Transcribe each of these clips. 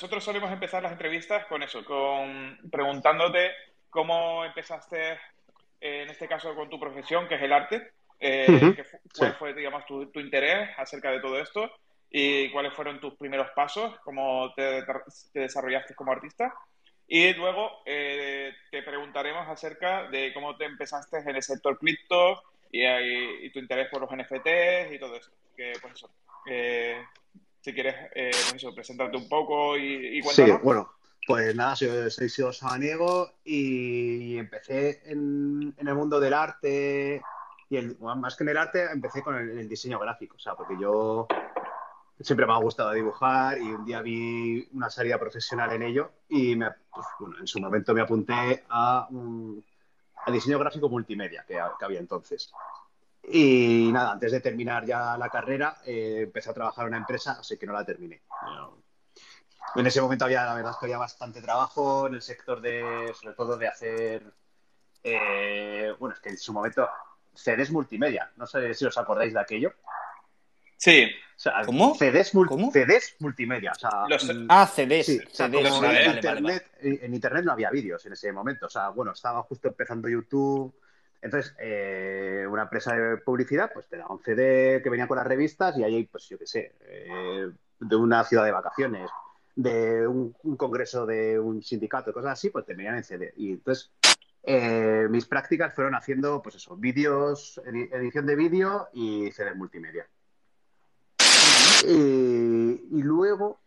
nosotros solemos empezar las entrevistas con eso, con preguntándote cómo empezaste, en este caso, con tu profesión, que es el arte. Eh, ¿Cuál fue, digamos, tu, interés acerca de todo esto? ¿Y cuáles fueron tus primeros pasos? ¿Cómo te, desarrollaste como artista? Y luego eh, te preguntaremos acerca de cómo te empezaste en el sector cripto y, tu interés por los NFTs y todo eso. Que, pues eso, eh, si quieres, eh, pues eso, presentarte un poco y, y Sí, bueno, pues nada, soy, soy Sido Samaniego y empecé en, el mundo del arte y el, más que en el arte, empecé con el, diseño gráfico, o sea, porque yo siempre me ha gustado dibujar y un día vi una salida profesional en ello y me, pues, bueno, en su momento me apunté a, a diseño gráfico multimedia que, que había entonces. Y nada, antes de terminar ya la carrera, eh, empecé a trabajar en una empresa, así que no la terminé. En ese momento había, la verdad es que había bastante trabajo en el sector de, sobre todo de hacer, eh, bueno, es que en su momento, CDs multimedia. No sé si os acordáis de aquello. Sí. ¿Cómo? CDs, CDs multimedia. Mm, ah, CDs. Sí, en, internet, en Internet no había vídeos en ese momento. O sea, bueno, estaba justo empezando YouTube entonces, eh, una empresa de publicidad, pues te da un CD que venía con las revistas y ahí, pues yo qué sé, eh, de una ciudad de vacaciones, de un, congreso de un sindicato, cosas así, pues te venían en CD. Y entonces, eh, mis prácticas fueron haciendo, pues eso, vídeos, edición de vídeo y CD multimedia. Y, luego,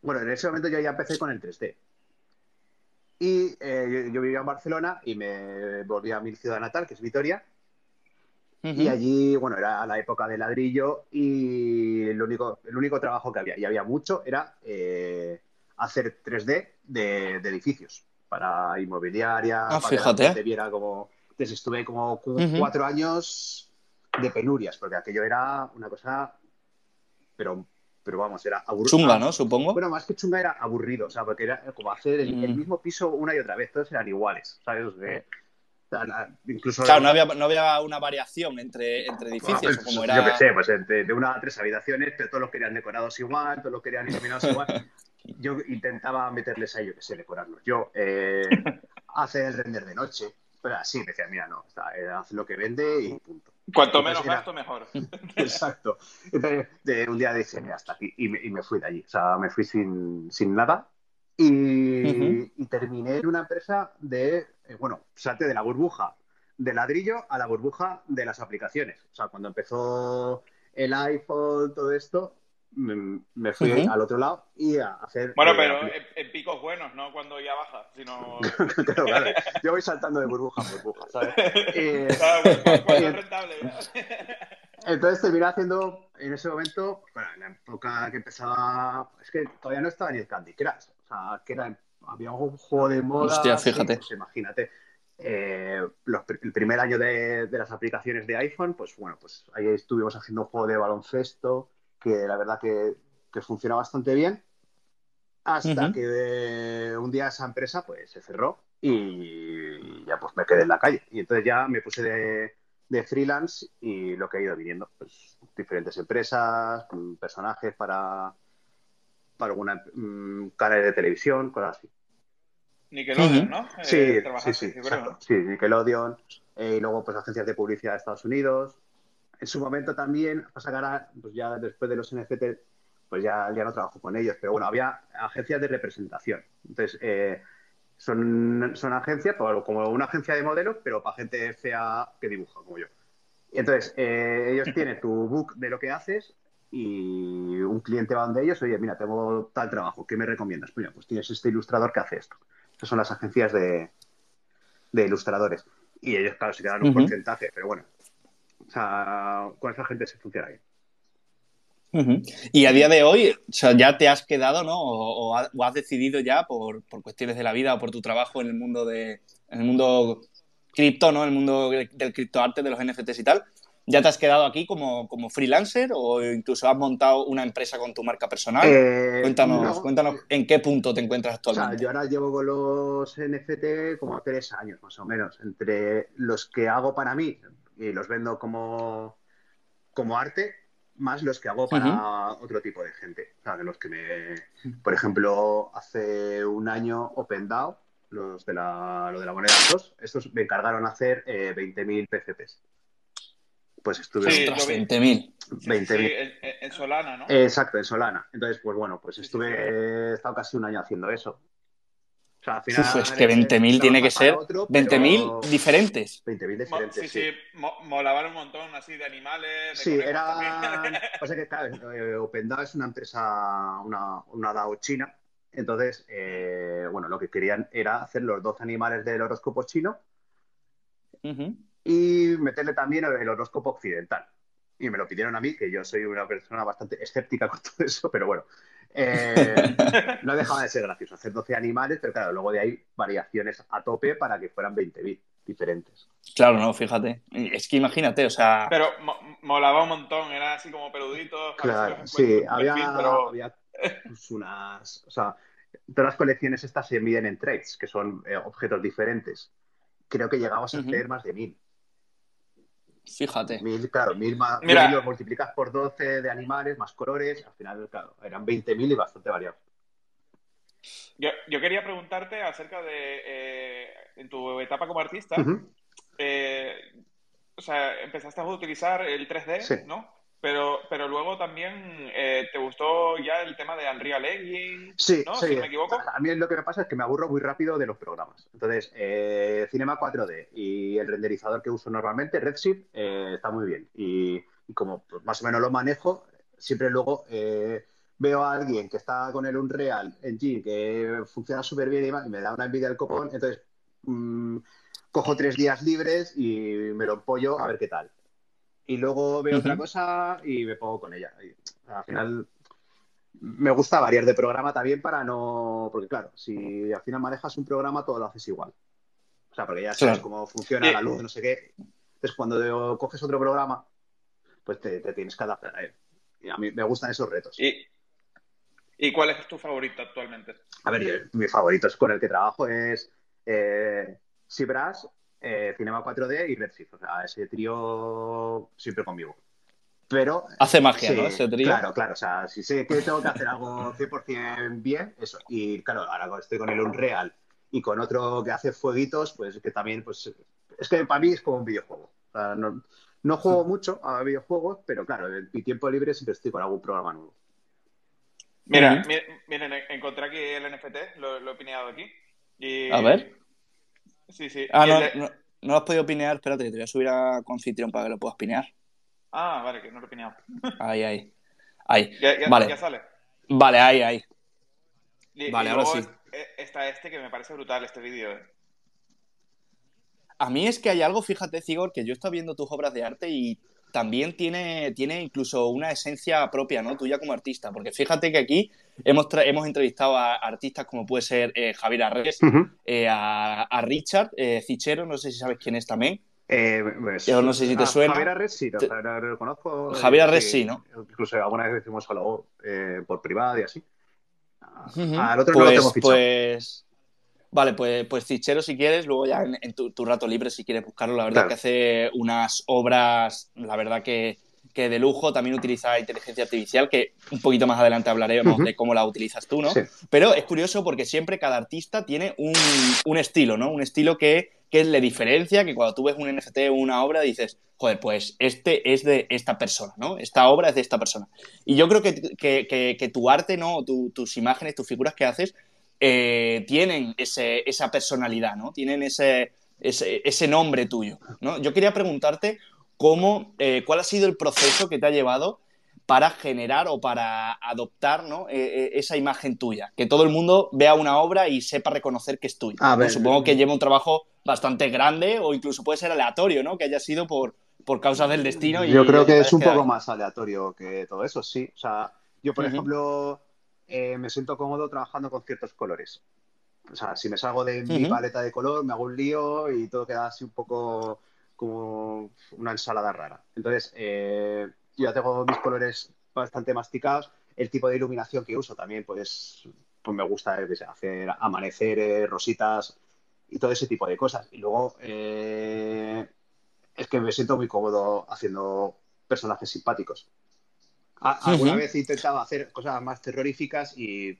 bueno, en ese momento yo ya empecé con el 3D. Y eh, yo, vivía en Barcelona y me volví a mi ciudad natal, que es Vitoria. Y allí, bueno, era la época de ladrillo y el único, el único trabajo que había, y había mucho, era eh, hacer 3D de, edificios para inmobiliaria, ah, para fíjate. que te viera como... Entonces estuve como cuatro años de penurias, porque aquello era una cosa, pero pero vamos, era aburrido. Chunga, ¿no? Supongo. Bueno, más que chunga era aburrido, o sea, porque era como hacer el, mm. mismo piso una y otra vez, todos eran iguales, ¿sabes? incluso claro, no había, no había, una variación entre, entre edificios, como era... Yo qué sé, pues de, una a tres habitaciones, pero todos los querían decorados igual, todos los querían iluminados igual. Yo intentaba meterles a ellos, que sé, decorarlos. Yo, eh, hacer el render de noche, pero así, me decía, mira, no, eh, haz lo que vende y punto. Cuanto menos gasto, mejor. Exacto. Entonces, de un día dije, hasta aquí, y me, fui de allí. O sea, me fui sin, nada y, terminé en una empresa de, eh, bueno, salte de la burbuja de ladrillo a la burbuja de las aplicaciones. O sea, cuando empezó el iPhone, todo esto, me, fui al otro lado y a hacer. Bueno, eh, pero en, picos buenos, no cuando ya baja, sino. claro, Yo voy saltando de burbuja a burbuja, ¿sabes? Eh, es rentable. Entonces terminé haciendo en ese momento, bueno, en la época que empezaba, es que todavía no estaba ni el Candy Crush, o sea, que era, había un juego de moda. Hostia, fíjate. Pues imagínate. Eh, el primer año de, de, las aplicaciones de iPhone, pues bueno, pues ahí estuvimos haciendo un juego de baloncesto, que la verdad que, funciona bastante bien, hasta que un día esa empresa pues se cerró y ya pues me quedé en la calle. Y entonces ya me puse de, freelance y lo que ha ido viniendo, pues diferentes empresas, personajes para, para alguna um, canal de televisión, cosas así. Nickelodeon, ¿no? Sí, eh, sí, sí, sí, Nickelodeon. Eh, y luego, pues, agencias de publicidad de Estados Unidos en su momento también, pasa que ahora, pues ya después de los NFT, pues ya, ya no trabajo con ellos, pero bueno, había agencias de representación. Entonces, eh, son, son agencias, como una agencia de modelos, pero para gente fea que dibuja, como yo. Entonces, eh, ellos tienen tu book de lo que haces y un cliente va donde ellos, oye, mira, tengo tal trabajo, ¿qué me recomiendas? Mira, pues tienes este ilustrador que hace esto. Esas son las agencias de, de ilustradores. Y ellos, claro, se quedan un porcentaje, pero bueno, o sea, con esa gente se funciona bien. Y a día de hoy, o sea, ya te has quedado, ¿no? O, has decidido ya por, cuestiones de la vida o por tu trabajo en el mundo de, en el mundo cripto, ¿no? En el mundo del criptoarte, de los NFTs y tal. ¿Ya te has quedado aquí como, freelancer o incluso has montado una empresa con tu marca personal? Eh, cuéntanos, cuéntanos en qué punto te encuentras actualmente. O sea, yo ahora llevo con los NFT como tres años más o menos. Entre los que hago para mí, y los vendo como, como arte más los que hago para otro tipo de gente. O sea, de los que me. Por ejemplo, hace un año OpenDAO, los de la, lo de la moneda 2, estos me encargaron hacer eh, 20.000 PCPs. Pues estuve. Sí, 20.000. 20.000. en, Solana, ¿no? exacto, en Solana. Entonces, pues bueno, pues estuve. He estado casi un año haciendo eso. Sea, al final. Uf, es que 20.000 tiene que ser. 20.000 diferentes. 20.000 diferentes. Sí, sí, sí. molaban un montón así de animales. sí, era. O sea que, claro, eh, OpenDAO es una empresa, una, una DAO china. Entonces, eh, bueno, lo que querían era hacer los dos animales del horóscopo chino. Uh y meterle también el horóscopo occidental. Y me lo pidieron a mí, que yo soy una persona bastante escéptica con todo eso, pero bueno, eh, no dejaba de ser gracioso hacer 12 animales, pero claro, luego de ahí variaciones a tope para que fueran 20 bits diferentes. Claro, no, fíjate. Es que imagínate, o sea. Pero molaba un montón, era así como peludito. Claro, sí, había, había pues, unas. O sea, todas las colecciones estas se miden en traits, que son eh, objetos diferentes. Creo que llegamos a hacer más de mil. Fíjate. Mil, claro, mil, más, Mira, lo multiplicas por 12 de animales, más colores, al final, claro, eran 20.000 y bastante variados. Yo, yo, quería preguntarte acerca de, eh, en tu etapa como artista, eh, o sea, empezaste a utilizar el 3D, ¿no? Pero, pero luego también eh, te gustó ya el tema de Unreal Engine, sí, ¿no? Sí. Si me equivoco. A mí lo que me pasa es que me aburro muy rápido de los programas. Entonces, eh, Cinema 4D y el renderizador que uso normalmente, Redshift, eh, está muy bien. Y, como pues, más o menos lo manejo, siempre luego veo a alguien que está con el Unreal Engine que funciona súper bien y me da una envidia del copón. Entonces, mm, cojo tres días libres y me lo empollo a ver qué tal y luego veo otra cosa y me pongo con ella. al final me gusta variar de programa también para no. Porque, claro, si al final manejas un programa, todo lo haces igual. O sea, porque ya sabes cómo funciona la luz, no sé qué. Entonces, cuando coges otro programa, pues te, tienes que adaptar a él. Y a mí me gustan esos retos. ¿Y, ¿Y cuál es tu favorito actualmente? A ver, mi favorito es con el que trabajo es eh, eh, Cinema 4D y Redshift. O sea, ese trío siempre conmigo. Pero. Hace magia, ¿no? Ese trío. Claro, claro. O sea, si sé que tengo que hacer algo 100% bien, eso. Y claro, ahora estoy con el Unreal y con otro que hace fueguitos, pues que también, pues. Es que para mí es como un videojuego. O sea, no, no juego mucho a videojuegos, pero claro, en mi tiempo libre siempre estoy con algún programa nuevo. Mira, miren, encontré aquí el NFT, lo, he opinado aquí. Y... A ver. Sí, sí. Ah, no, no, no, lo has podido opinar. Espérate, te voy a subir a Confitrión para que lo puedas pinear. Ah, vale, que no lo he pineado. Ahí, ahí. Ahí. Ya, vale. ya sale. Vale, ahí, ahí. vale, ahora sí. Eh, está este que me parece brutal, este vídeo. Eh. A mí es que hay algo, fíjate, Cigor, que yo estado viendo tus obras de arte y también tiene, tiene incluso una esencia propia, ¿no? Tuya como artista. Porque fíjate que aquí hemos, hemos entrevistado a artistas como puede ser eh, Javier Arres, eh, a, Richard eh, Cichero, no sé si sabes quién es también. Pues, Yo no sé si te ah, suena. Javier Arres sí, lo conozco. Javier Arres sí, ¿no? Incluso alguna vez decimos algo por privado y así. Al otro no lo pues, tengo fichado. Pues Vale, pues, pues Cichero, si quieres, luego ya en, tu, rato libre, si quieres buscarlo, la verdad que hace unas obras, la verdad que, de lujo, también utiliza inteligencia artificial, que un poquito más adelante hablaremos de cómo la utilizas tú, ¿no? Pero es curioso porque siempre cada artista tiene un, estilo, ¿no? Un estilo que, le diferencia, que cuando tú ves un NFT o una obra dices, joder, pues este es de esta persona, ¿no? Esta obra es de esta persona. Y yo creo que, tu arte, ¿no? tus imágenes, tus figuras que haces, eh, tienen esa personalidad, ¿no? Tienen ese, ese, nombre tuyo, ¿no? Yo quería preguntarte cómo, eh, cuál ha sido el proceso que te ha llevado para generar o para adoptar ¿no? E, e, esa imagen tuya, que todo el mundo vea una obra y sepa reconocer que es tuya. Supongo que lleva un trabajo bastante grande o incluso puede ser aleatorio, ¿no? Que haya sido por, por causas del destino. Yo creo que es un poco más aleatorio que todo eso, sí. O sea, yo, por ejemplo, eh, me siento cómodo trabajando con ciertos colores. O sea, si me salgo de mi paleta de color, me hago un lío y todo queda así un poco como una ensalada rara. Entonces, eh, yo ya tengo mis colores bastante masticados. El tipo de iluminación que uso también, pues, pues me gusta hacer amaneceres, rositas y todo ese tipo de cosas. Y luego, eh, es que me siento muy cómodo haciendo personajes simpáticos. Alguna vez he intentado hacer cosas más terroríficas y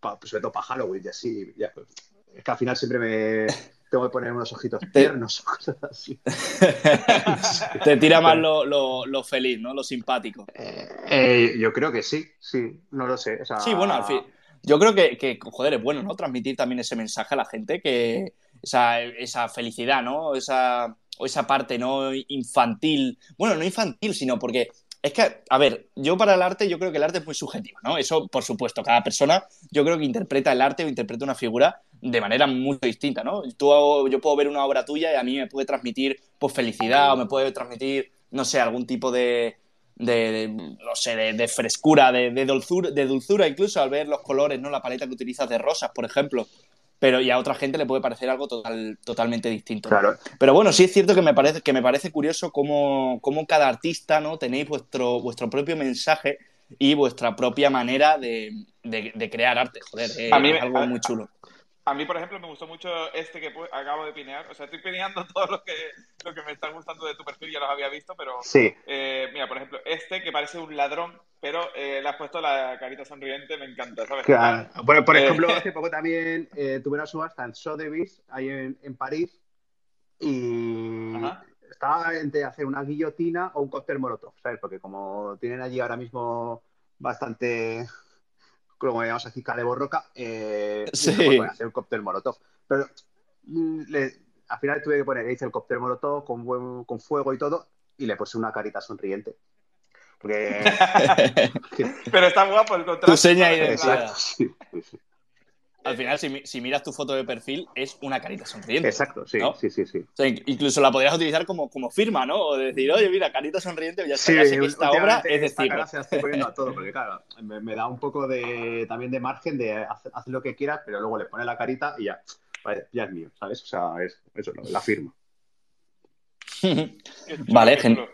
pues, sobre todo para Halloween y así. Pues, es que al final siempre me tengo que poner unos ojitos tiernos o cosas así. Te tira más lo, feliz, ¿no? Lo simpático. Eh, eh, yo creo que sí, sí, no lo sé. Sí, bueno, al fin. Yo creo que, joder, es bueno, ¿no? Transmitir también ese mensaje a la gente, que esa, esa felicidad, ¿no? Esa, o esa parte, ¿no? Infantil. Bueno, no infantil, sino porque es que, a ver, yo para el arte, yo creo que el arte es muy subjetivo, ¿no? Eso, por supuesto, cada persona, yo creo que interpreta el arte o interpreta una figura de manera muy distinta, ¿no? Tú, yo puedo ver una obra tuya y a mí me puede transmitir, pues, felicidad o me puede transmitir, no sé, algún tipo de, de, no sé, de, frescura, de, de, dulzura, de dulzura incluso al ver los colores, ¿no? La paleta que utilizas de rosas, por ejemplo pero y a otra gente le puede parecer algo total, totalmente distinto. Claro. Pero bueno, sí es cierto que me parece, que me parece curioso cómo, cómo cada artista ¿no? tenéis vuestro, vuestro propio mensaje y vuestra propia manera de, de, crear arte. Joder, es algo muy chulo. A mí, por ejemplo, me gustó mucho este que acabo de pinear. O sea, estoy pineando todo lo que, lo que me está gustando de tu perfil, ya los había visto, pero... Sí. Eh, mira, por ejemplo, este que parece un ladrón, pero eh, le has puesto la carita sonriente, me encanta, ¿sabes? Claro. Bueno, por eh, ejemplo, hace poco también tuve una subasta en Sotheby's, ahí en, en París, y estaba entre hacer una guillotina o un cóctel molotov, ¿sabes? Porque como tienen allí ahora mismo bastante como llamamos aquí, borroca, eh, sí. hacer un cóctel molotov. Pero mm, al final tuve que poner, hice el cóctel molotov con, con fuego y todo, y le puse una carita sonriente. Porque... Pero está guapo el contraste. Tu seña Exacto, sí, sí. Al final, si, miras tu foto de perfil, es una carita sonriente. Exacto, sí, sí, sí, sí. incluso la podrías utilizar como, como firma, ¿no? O decir, oye, mira, carita sonriente, ya, sé que esta obra es de cara se estoy poniendo a todo, porque claro, me, da un poco de también de margen de hacer, lo que quieras, pero luego le pone la carita y ya, ya es mío, ¿sabes? O sea, es eso, la firma. vale, gente.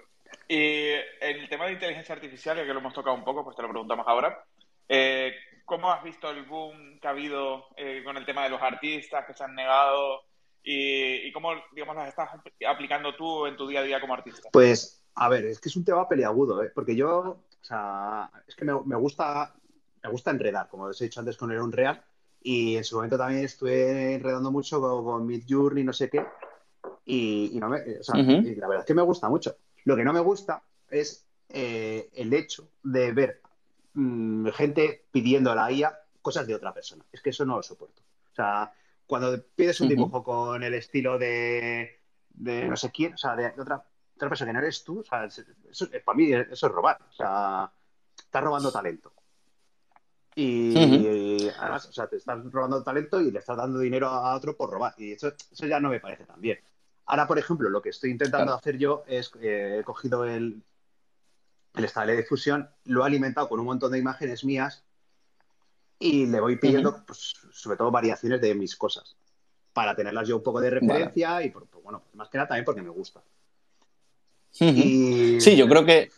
Y el tema de inteligencia artificial, ya que lo hemos tocado un poco, pues te lo preguntamos ahora. Eh, ¿Cómo has visto el boom que ha habido eh, con el tema de los artistas que se han negado y, cómo, digamos, las estás aplicando tú en tu día a día como artista? Pues, a ver, es que es un tema peleagudo, ¿eh? porque yo, o sea, es que me, gusta, me gusta enredar, como os he dicho antes con el Unreal, y en su momento también estuve enredando mucho con, Mid Journey, no sé qué, y, no me, o sea, y la verdad es que me gusta mucho. Lo que no me gusta es eh, el hecho de ver Mm, gente pidiendo a la IA cosas de otra persona. Es que eso no lo soporto. O sea, cuando pides un dibujo con el estilo de, no sé quién, o sea, de, otra, otra, persona que no eres tú, o sea, eso, para mí eso es robar. O sea, estás robando talento. Y, además, o sea, te estás robando talento y le estás dando dinero a otro por robar. Y eso, eso ya no me parece tan bien. Ahora, por ejemplo, lo que estoy intentando hacer yo es, eh, he cogido el, el estable de difusión lo he alimentado con un montón de imágenes mías y le voy pidiendo, pues, sobre todo, variaciones de mis cosas para tenerlas yo un poco de referencia y, por, pues, bueno, más que nada también porque me gusta. Sí, yo creo que.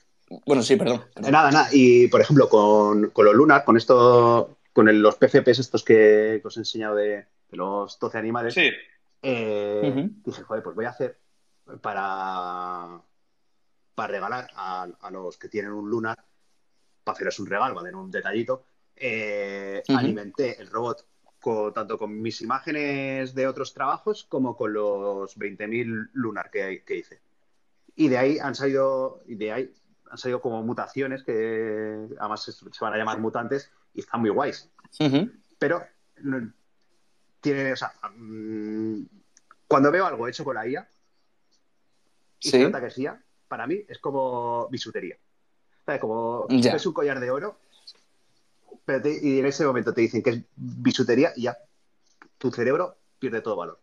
Bueno, sí, perdón. Nada, nada. Y por ejemplo, con, con los Lunar, con esto, con los PCPs estos que, os he enseñado de, los 12 animales, sí. Eh, dije, joder, pues voy a hacer para, para regalar a, los que tienen un Lunar, para hacerles un regalo, para tener un detallito, eh, alimenté el robot tanto con mis imágenes de otros trabajos como con los 20.000 Lunar que, que, hice. Y de ahí han salido, y de ahí han salido como mutaciones que además se, van a llamar mutantes y están muy guays. Pero tiene, o sea, mm, cuando veo algo hecho con la IA y se nota que es IA, para mí es como bisutería. ¿Sabes? Como es un collar de oro, y en ese momento te dicen que es bisutería y ya tu cerebro pierde todo valor.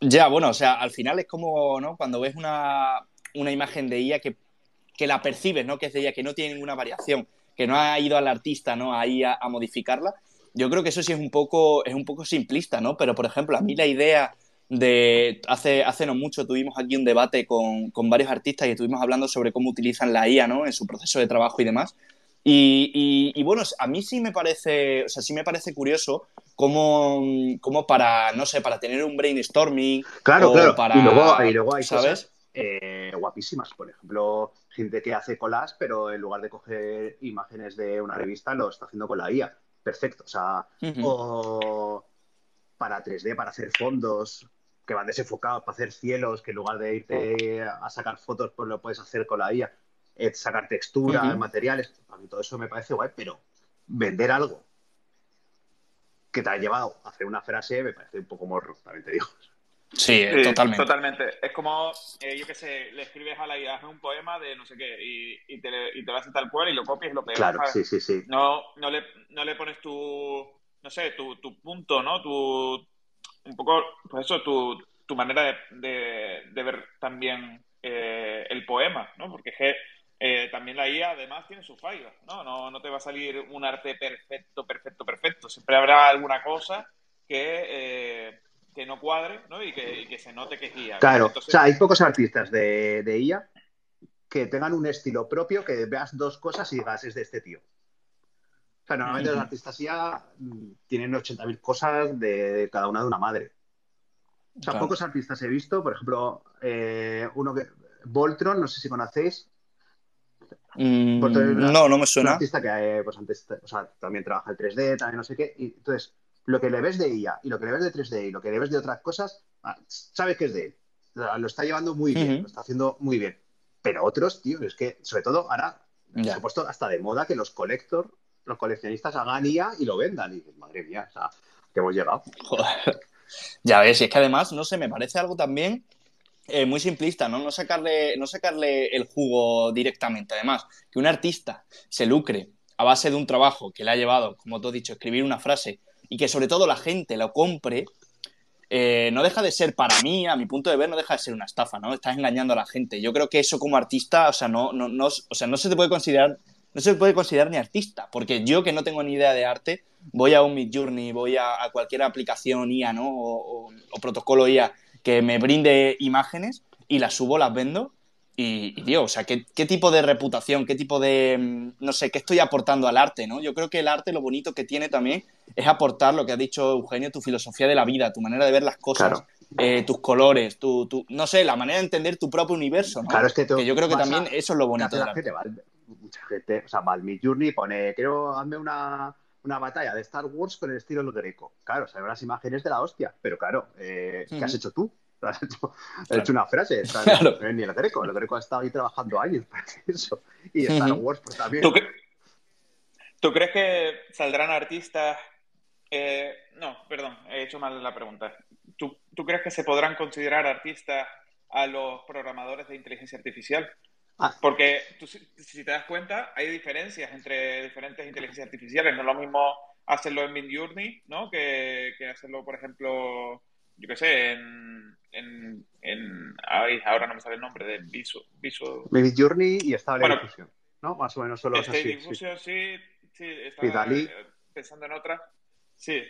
Ya, bueno, o sea, al final es como, ¿no? Cuando ves una, imagen de ella que, la percibes, ¿no? Que es de ella, que no tiene ninguna variación, que no ha ido al artista, ¿no? Ahí a, a modificarla. Yo creo que eso sí es un poco, es un poco simplista, ¿no? Pero, por ejemplo, a mí la idea de hace, hace no mucho tuvimos aquí un debate con, varios artistas y estuvimos hablando sobre cómo utilizan la IA ¿no? en su proceso de trabajo y demás. Y, bueno, a mí sí me parece, o sea, sí me parece curioso cómo, para, no sé, para tener un brainstorming. Claro, claro. y luego, hay, ¿sabes? eh, guapísimas. Por ejemplo, gente que hace colas, pero en lugar de coger imágenes de una revista, lo está haciendo con la IA. Perfecto. O sea, o para 3D, para hacer fondos que van desenfocados, para hacer cielos, que en lugar de irte a sacar fotos, pues lo puedes hacer con la IA. Sacar texturas, materiales. A mí todo eso me parece guay, pero vender algo que te ha llevado a hacer una frase me parece un poco morro, también te digo. Sí, totalmente. Totalmente. Es como, eh, yo qué sé, le escribes a la IA un poema de no sé qué y, te, y te lo haces tal cual y lo copias y lo pegas. Claro, sí, sí, sí. No, no, le, no le pones tu, no sé, tu, tu punto, ¿no? Tu, un poco, pues eso, tu, tu manera de, de, ver también eh, el poema, ¿no? Porque eh, también la IA además tiene sus fallos, ¿no? ¿no? No te va a salir un arte perfecto, perfecto, perfecto. Siempre habrá alguna cosa que que no cuadre ¿no? Y, que, se note que es IA. Claro, o sea, hay pocos artistas de, de, IA que tengan un estilo propio, que veas dos cosas y digas, es de este tío. O sea, normalmente los artistas IA mm, tienen 80.000 cosas de, cada una de una madre. O sea, pocos artistas he visto, por ejemplo, eh, uno que. Voltron, no sé si conocéis. Mm, no, no me suena. Un artista que eh, pues antes, o sea, también trabaja el 3D, también no sé qué. Y entonces, lo que le ves de IA y lo que le ves de 3D y lo que le ves de otras cosas, ah, sabes que es de él. Lo está llevando muy bien, lo está haciendo muy bien. Pero otros, tío, es que, sobre todo, ahora se ha puesto hasta de moda que los colector, los coleccionistas hagan IA y lo vendan. Y madre mía, o sea, que hemos llegado. Ya ves, y es que además, no sé, me parece algo también eh, muy simplista, ¿no? No sacarle, no sacarle el jugo directamente. Además, que un artista se lucre a base de un trabajo que le ha llevado, como tú has dicho, escribir una frase y que sobre todo la gente lo compre, eh, no deja de ser, para mí, a mi punto de ver, no deja de ser una estafa, ¿no? Estás engañando a la gente. Yo creo que eso como artista, o sea, no, no, no, o sea, no se te puede considerar, no se puede considerar ni artista, porque yo que no tengo ni idea de arte, voy a un Midjourney, voy a, cualquier aplicación IA, ¿no? O, o, protocolo IA que me brinde imágenes y las subo, las vendo y, tío, o sea, ¿qué, tipo de reputación, qué tipo de, mm, no sé, qué estoy aportando al arte, ¿no? Yo creo que el arte lo bonito que tiene también es aportar lo que ha dicho Eugenio, tu filosofía de la vida, tu manera de ver las cosas, eh, tus colores, tu, tu, no sé, la manera de entender tu propio universo, ¿no? Claro, es que, yo creo que también eso es lo bonito de la gente. mucha gente, o sea, va Journey pone, quiero hazme una, una batalla de Star Wars con el estilo greco. Claro, o sea, las imágenes de la hostia, pero claro, eh, ¿qué has hecho tú? Has hecho, hecho, una frase. Ni el Greco. El Greco ha estado ahí trabajando años para eso. Y Star Wars, pues también. ¿Tú, crees que saldrán artistas? Eh, no, perdón, he hecho mal la pregunta. ¿Tú, ¿Tú, crees que se podrán considerar artistas a los programadores de inteligencia artificial? Ah. Porque tú, si te das cuenta, hay diferencias entre diferentes inteligencias artificiales. No es lo mismo hacerlo en Midjourney, ¿no? Que, que hacerlo, por ejemplo, yo qué sé, en, en, en ay, ahora no me sale el nombre de Viso. Viso... Journey y Stable bueno, Diffusion, ¿no? Más o menos solo es así. Diffusion, sí, sí, estaba pensando en otra. Sí.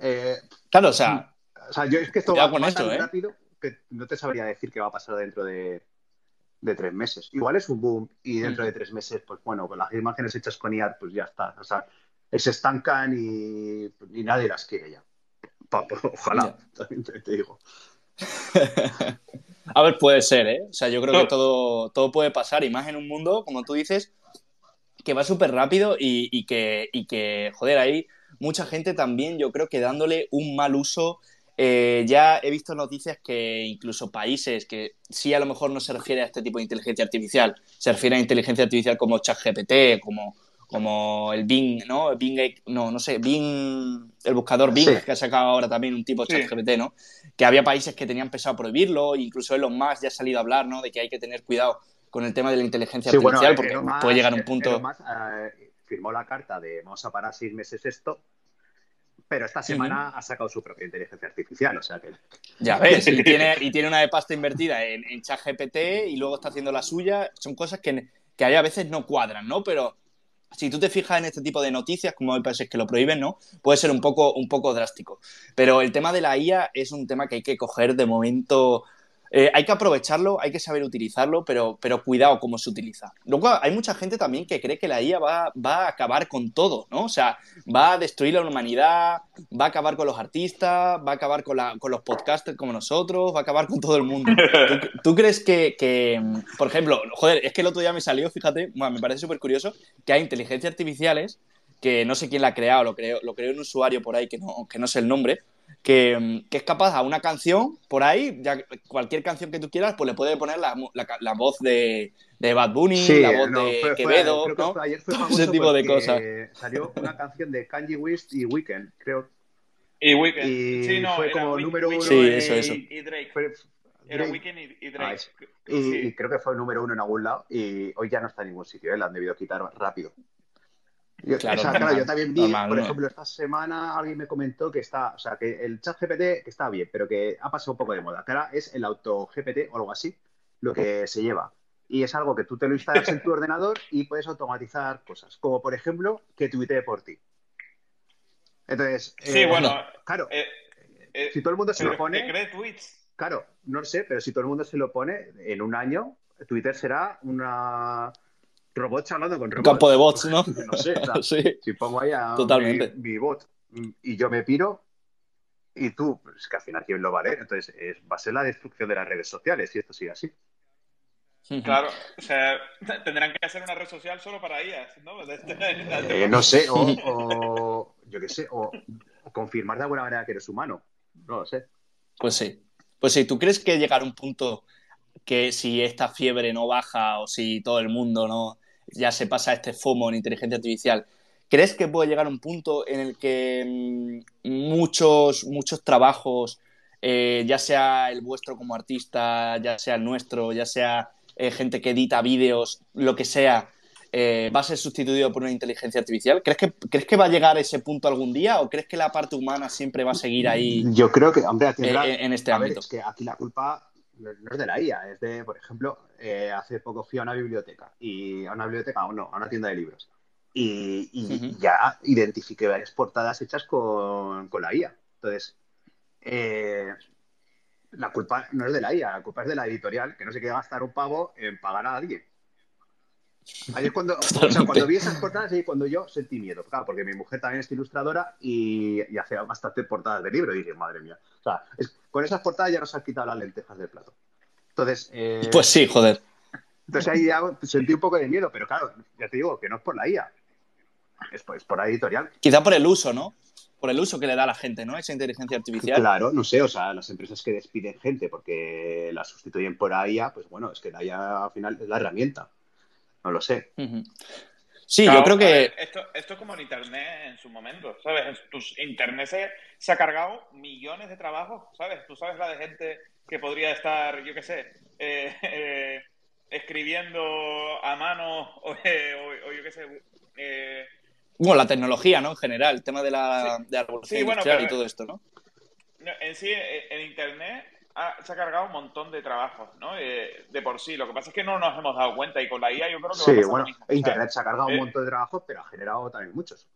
Eh, claro, o sea. O sea, yo es que esto va, con tan ¿eh? rápido que no te sabría decir qué va a pasar dentro de, de tres meses. Igual es un boom y dentro de tres meses, pues bueno, con las imágenes hechas con IA, pues ya está. O sea, se estancan y, y nadie las quiere ya. Ojalá, también te, digo. A ver, puede ser, ¿eh? O sea, yo creo que todo, todo puede pasar, y más en un mundo, como tú dices, que va súper rápido y, que, y que, joder, hay mucha gente también, yo creo que dándole un mal uso. Eh, ya he visto noticias que incluso países que sí a lo mejor no se refiere a este tipo de inteligencia artificial, se refiere a inteligencia artificial como ChatGPT, como como el Bing, ¿no? Bing, no, no sé, Bing, el buscador Bing, que ha sacado ahora también un tipo ChatGPT, ¿no? Que había países que tenían pensado prohibirlo, incluso Elon Musk ya ha salido a hablar, ¿no? De que hay que tener cuidado con el tema de la inteligencia artificial, porque puede llegar a un punto... Elon Musk, eh, firmó la carta de vamos a parar seis meses esto, pero esta semana ha sacado su propia inteligencia artificial, o sea que... Ya ves, y tiene, y tiene una de pasta invertida en, en ChatGPT y luego está haciendo la suya, son cosas que, que a veces no cuadran, ¿no? Pero si tú te fijas en este tipo de noticias, como hay países que lo prohíben, ¿no? Puede ser un poco, un poco drástico. Pero el tema de la IA es un tema que hay que coger de momento eh, hay que aprovecharlo, hay que saber utilizarlo, pero, pero cuidado cómo se utiliza. Luego hay mucha gente también que cree que la IA va, va, a acabar con todo, ¿no? O sea, va a destruir la humanidad, va a acabar con los artistas, va a acabar con, la, con los podcasters como nosotros, va a acabar con todo el mundo. ¿Tú, crees que, que, por ejemplo, joder, es que el otro día me salió, fíjate, me parece súper curioso, que hay inteligencias artificiales que no sé quién la ha creado, lo creo, lo creó un usuario por ahí que no, que no sé el nombre, que, es capaz a una canción, por ahí, ya cualquier canción que tú quieras, pues le puede poner la, la, voz de, de, Bad Bunny, la voz de Quevedo, ¿no? ese tipo de cosas. Salió una canción de Kanye West y Weekend, creo. Y Weekend. sí, no, fue como número uno. Sí, eso, eso. Y, Drake. Era Weekend y, Drake. y, creo que fue el número uno en algún lado y hoy ya no está en ningún sitio, ¿eh? la han debido quitar rápido. Yo, claro, yo también vi, por ejemplo, esta semana alguien me comentó que está, o sea, que el chat GPT que está bien, pero que ha pasado un poco de moda, que ahora es el auto GPT o algo así, lo que se lleva. Y es algo que tú te lo instalas en tu ordenador y puedes automatizar cosas, como por ejemplo que tuitee por ti. Entonces, sí, eh, bueno, claro, eh, eh, si todo el mundo se lo pone. Claro, no lo sé, pero si todo el mundo se lo pone, en un año, Twitter será una robots hablando con robots. campo de bots, ¿no? no sé, si pongo ahí a Mi, bot y yo me piro y tú, pues que al final quién lo va a leer, entonces va a ser la destrucción de las redes sociales si esto sigue así. Claro, o sea, tendrán que hacer una red social solo para ellas, ¿no? Este eh, no sé, o, yo qué sé, o, confirmar de alguna manera que eres humano, no lo sé. Pues sí, pues sí, ¿tú crees que llegar a un punto que si esta fiebre no baja o si todo el mundo no ya se pasa este FOMO en inteligencia artificial, ¿crees que puede llegar a un punto en el que mm, muchos, muchos trabajos, eh, ya sea el vuestro como artista, ya sea el nuestro, ya sea eh, gente que edita vídeos, lo que sea, eh, va a ser sustituido por una inteligencia artificial? ¿Crees que, ¿Crees que va a llegar a ese punto algún día o crees que la parte humana siempre va a seguir ahí? Yo creo que, hombre, en este ámbito. es que aquí la culpa no es de la IA, es de, por ejemplo, eh, hace poco fui a una biblioteca, y a una biblioteca o no, a una tienda de libros, y, ya identifiqué varias portadas hechas con, la IA. Entonces, eh, la culpa no es de la IA, la culpa es de la editorial, que no se quiere gastar un pavo en pagar a alguien. Ahí es cuando, cuando vi esas portadas y cuando yo sentí miedo, claro, porque mi mujer también es ilustradora y, hace bastante portadas de libro y dije, madre mía. O sea, con esas portadas ya nos han quitado las lentejas del plato. Entonces. Eh, pues sí, joder. Entonces ahí ya sentí un poco de miedo, pero claro, ya te digo que no es por la IA, es por, es por la editorial. Quizá por el uso, ¿no? Por el uso que le da a la gente, ¿no? Esa inteligencia artificial. Claro, no sé, o sea, las empresas que despiden gente porque la sustituyen por IA, pues bueno, es que la IA al final es la herramienta. No lo sé. Sí, yo creo que. esto, esto es como en Internet en su momento, ¿sabes? Internet se, ha cargado millones de trabajos, ¿sabes? Tú sabes la de gente que podría estar, yo qué sé, eh, eh, escribiendo a mano o, eh, yo qué sé. bueno, la tecnología, ¿no? En general, el tema de la, de la revolución industrial y todo esto, ¿no? En sí, en Internet se ha cargado un montón de trabajos, ¿no? Eh, de por sí. Lo que pasa es que no nos hemos dado cuenta y con la IA yo creo que sí, bueno, Internet se ha cargado un eh, montón de trabajos, pero ha generado también muchos.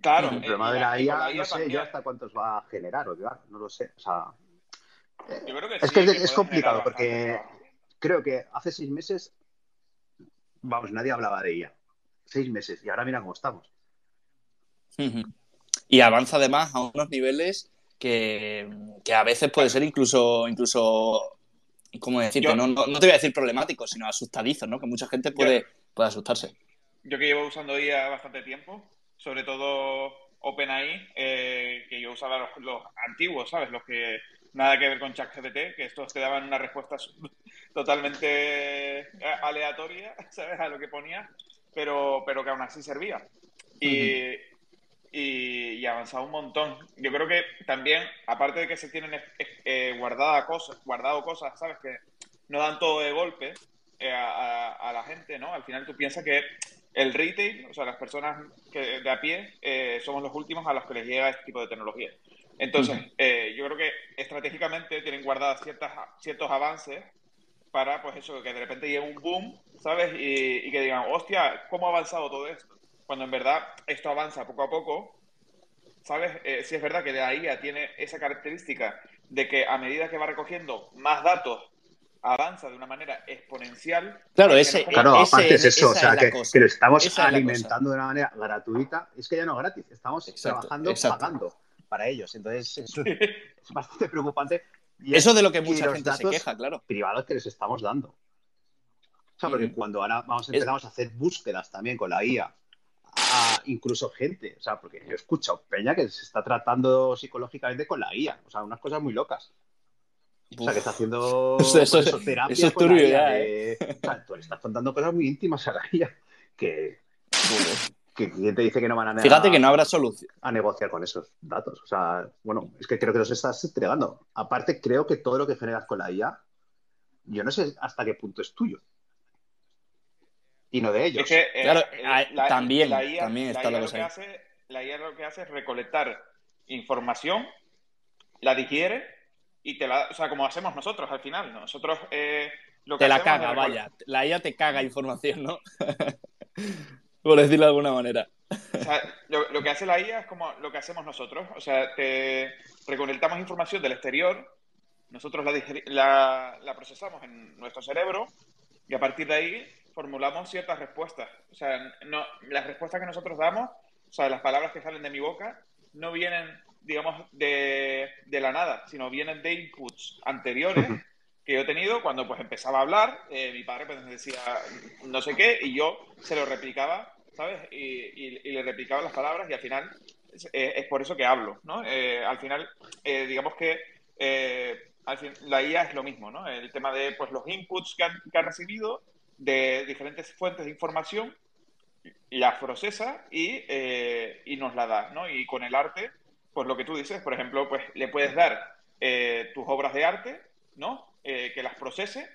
Claro. El problema de la IA, no sé yo hasta cuántos va a generar, o no lo sé. O sea, yo creo que es que es, complicado porque creo que hace seis meses, vamos, nadie hablaba de ella. Seis meses y ahora mira cómo estamos. Y avanza además a unos niveles que, a veces puede ser incluso, incluso ¿cómo decirte? no, no, te voy a decir problemático, sino asustadizo, ¿no? Que mucha gente puede, puede asustarse. Yo que llevo usando IA bastante tiempo, sobre todo OpenAI, eh, que yo usaba los, los, antiguos, ¿sabes? Los que nada que ver con ChatGPT, que estos te daban una respuesta totalmente aleatoria, ¿sabes? A lo que ponía, pero, pero que aún así servía. Y, y, avanzado un montón. Yo creo que también, aparte de que se tienen eh, guardada cosas, guardado cosas, ¿sabes? Que no dan todo de golpe eh, a, la gente, ¿no? Al final tú piensas que el retail, o sea, las personas que de a pie, eh, somos los últimos a los que les llega este tipo de tecnología. Entonces, yo creo que estratégicamente tienen guardadas ciertas, ciertos avances para, pues eso, que de repente llegue un boom, ¿sabes? Y, y que digan, hostia, ¿cómo ha avanzado todo esto? Cuando en verdad esto avanza poco a poco, ¿sabes? Eh, sí es verdad que la IA tiene esa característica de que a medida que va recogiendo más datos avanza de una manera exponencial. Claro, ese, claro aparte es eso, o sea, que, lo estamos alimentando de una manera gratuita. Es que ya no es gratis, estamos trabajando pagando para ellos. Entonces, eso es bastante preocupante. eso de lo que mucha gente se queja, claro. Privados que les estamos dando. O sea, porque cuando ahora vamos, empezamos a hacer búsquedas también con la IA, a incluso gente, o sea, porque yo he escuchado Peña que se está tratando psicológicamente con la IA, o sea, unas cosas muy locas. O sea, que está haciendo eso, eso, eso es turbio ya, ¿eh? O sea, tú le estás contando cosas muy íntimas a la IA que... que ¿Quién te dice que no van a Fíjate que no habrá solución. A negociar con esos datos. O sea, bueno, es que creo que los estás entregando. Aparte, creo que todo lo que generas con la IA, yo no sé hasta qué punto es tuyo. Y no de ellos. Eh, claro, también, también está la, cosa. la IA lo que hace es recolectar información, la digiere y te la, o sea, como hacemos nosotros al final. Nosotros eh, lo que te la caga, vaya. La IA te caga información, ¿no? Por decirlo de alguna manera. O sea, lo, que hace la IA es como lo que hacemos nosotros. O sea, te recolectamos información del exterior, nosotros la, la, procesamos en nuestro cerebro y a partir de ahí formulamos ciertas respuestas. O sea, no, las respuestas que nosotros damos, o sea, las palabras que salen de mi boca, no vienen digamos, de, de, la nada, sino vienen de inputs anteriores que yo he tenido cuando pues empezaba a hablar, eh, mi padre pues decía no sé qué y yo se lo replicaba, ¿sabes? Y, y, le replicaba las palabras y al final es, eh, por eso que hablo, ¿no? Eh, al final, digamos que al fin, la IA es lo mismo, ¿no? El tema de pues los inputs que, que ha recibido de diferentes fuentes de información, la procesa y, y nos la da, ¿no? Y con el arte pues lo que tú dices, por ejemplo, pues le puedes dar eh, tus obras de arte, ¿no? Eh, que las procese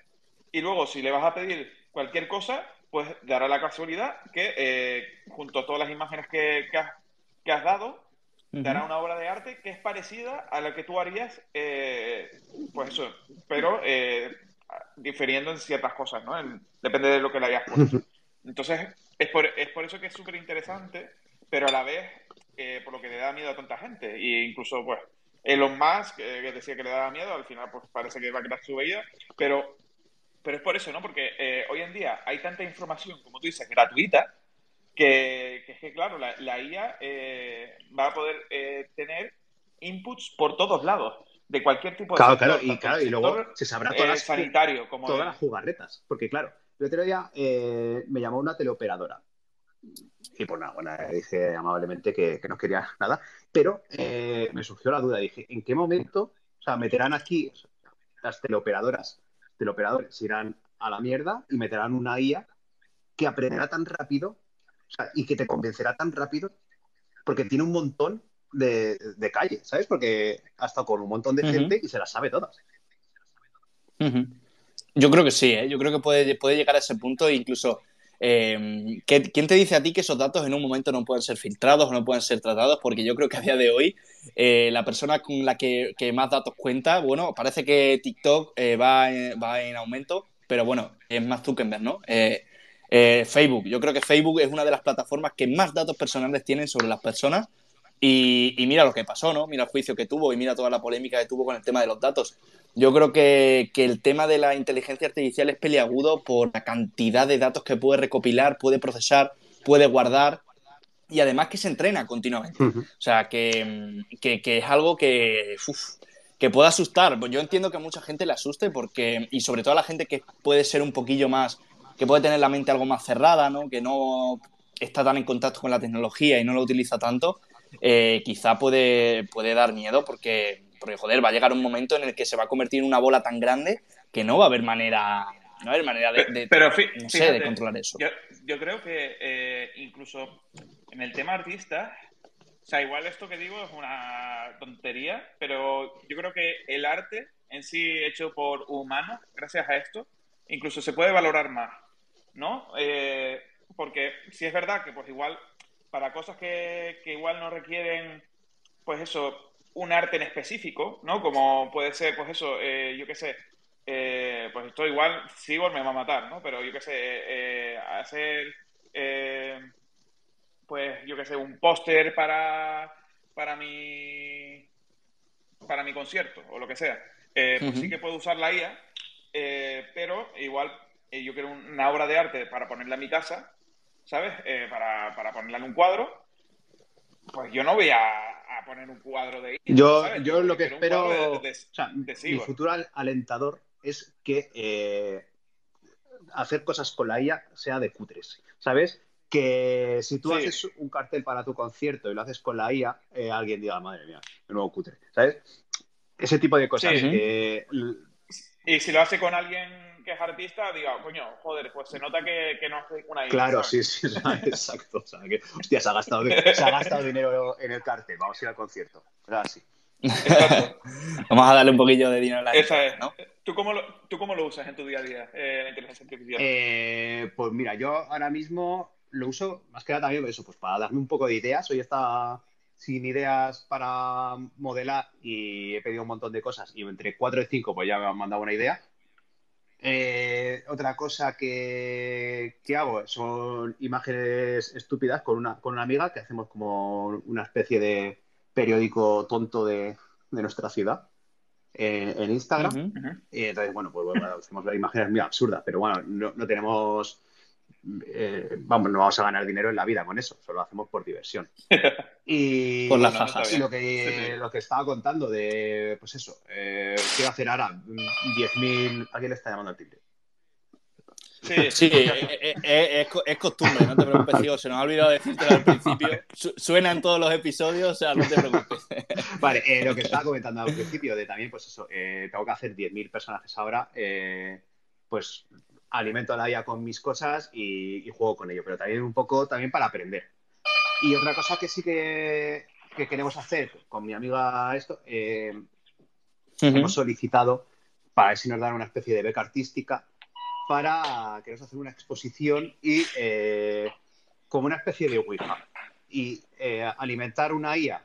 y luego si le vas a pedir cualquier cosa, pues dará la casualidad que eh, junto a todas las imágenes que, has, dado, dará una obra de arte que es parecida a la que tú harías, pues eso, pero difiriendo en ciertas cosas, ¿no? depende de lo que le hayas puesto. Entonces, es por, es por eso que es súper interesante, pero a la vez por lo que le da miedo a tanta gente. E incluso, pues, Elon Musk, eh, que decía que le daba miedo, al final, pues parece que va a crear su vida. Pero, pero es por eso, ¿no? Porque eh, hoy en día hay tanta información, como tú dices, gratuita, que, es que, claro, la, la IA eh, va a poder tener inputs por todos lados de cualquier tipo de claro, claro, y claro, y luego se sabrá todas las sanitario como todas las jugarretas, porque claro, el otro día me llamó una teleoperadora y pues nada, bueno, dije amablemente que, no quería nada, pero eh, me surgió la duda, dije, ¿en qué momento, o sea, meterán aquí las teleoperadoras, teleoperadores irán a la mierda y meterán una IA que aprenderá tan rápido o sea, y que te convencerá tan rápido porque tiene un montón de, de calle, ¿sabes? Porque ha estado con un montón de gente y se las sabe todas. Yo creo que sí, ¿eh? yo creo que puede, puede llegar a ese punto e incluso eh, ¿Quién te dice a ti que esos datos en un momento no pueden ser filtrados o no pueden ser tratados? Porque yo creo que a día de hoy eh, la persona con la que, más datos cuenta, bueno, parece que TikTok eh, va, en, aumento, pero bueno, es más Zuckerberg, ¿no? Facebook, yo creo que Facebook es una de las plataformas que más datos personales tienen sobre las personas y, mira lo que pasó, ¿no? Mira el juicio que tuvo y mira toda la polémica que tuvo con el tema de los datos. Yo creo que, el tema de la inteligencia artificial es peliagudo por la cantidad de datos que puede recopilar, puede procesar, puede guardar y además que se entrena continuamente. O sea, que, es algo que, que puede asustar. Yo entiendo que a mucha gente le asuste porque, y sobre todo a la gente que puede ser un poquillo más, que puede tener la mente algo más cerrada, ¿no? Que no está tan en contacto con la tecnología y no lo utiliza tanto, eh, quizá puede, puede dar miedo porque, porque, joder, va a llegar un momento en el que se va a convertir en una bola tan grande que no va a haber manera, no va a haber manera de, pero, de controlar eso. Yo, creo que eh, incluso en el tema artista, o sea, igual esto que digo es una tontería, pero yo creo que el arte en sí hecho por humanos, gracias a esto, incluso se puede valorar más, ¿no? Eh, porque si es verdad que pues igual para cosas que, igual no requieren, pues eso, un arte en específico, ¿no? Como puede ser, pues eso, eh, yo qué sé, eh, pues esto igual Sigor me va a matar, ¿no? Pero yo qué sé, eh, hacer, pues yo qué sé, un póster para, para mi para mi concierto o lo que sea, pues sí que puedo usar la IA, pero igual yo quiero una obra de arte para ponerla en mi casa, ¿sabes? para, para ponerla en un cuadro, pues yo no voy a, poner un cuadro de. Yo, yo lo que espero, mi futuro alentador es que hacer cosas con la IA sea de cutres, ¿sabes? Que si tú haces un cartel para tu concierto y lo haces con la IA, eh, alguien diga, madre mía, de nuevo cutre, ¿sabes? Ese tipo de cosas. Y si lo hace con alguien que es artista, diga, coño, joder, pues se nota que, no hace una IA. Claro, sí, sí, exacto. O sea, que, hostia, se ha, gastado, se ha gastado dinero en el cartel, vamos a ir al concierto. Claro, sí. Vamos a darle un poquillo de dinero a la Esa es. ¿no? ¿Tú cómo, lo, ¿Tú cómo lo usas en tu día a día, eh, la inteligencia artificial? Eh, pues mira, yo ahora mismo lo uso más que nada también eso, pues para darme un poco de ideas. Hoy está sin ideas para modelar y he pedido un montón de cosas y entre 4 y 5 pues ya me han mandado una idea. Eh, otra cosa que, que, hago son imágenes estúpidas con una, con una amiga que hacemos como una especie de periódico tonto de, de nuestra ciudad en Instagram. Y entonces, bueno, pues bueno, hacemos imágenes muy absurdas, pero bueno, no, no tenemos. Eh, vamos, no vamos a ganar dinero en la vida con eso, solo lo hacemos por diversión. Y, por las fajas. Y lo que, lo que estaba contando de, pues eso, eh, quiero hacer ahora 10.000. ¿A quién le está llamando al timbre? Sí, sí eh, es, costumbre, no te preocupes, tío. Se nos ha olvidado decirte al principio. suena en todos los episodios, o sea, no te preocupes. Vale, eh, lo que estaba comentando al principio, de también, pues eso, tengo que hacer 10.000 personajes ahora, pues alimento la IA con mis cosas y, juego con ello, pero también un poco también para aprender. Y otra cosa que sí que, queremos hacer con mi amiga esto, hemos solicitado para ver si nos dan una especie de beca artística para queremos hacer una exposición y eh, como una especie de Ouija. Y eh, alimentar una IA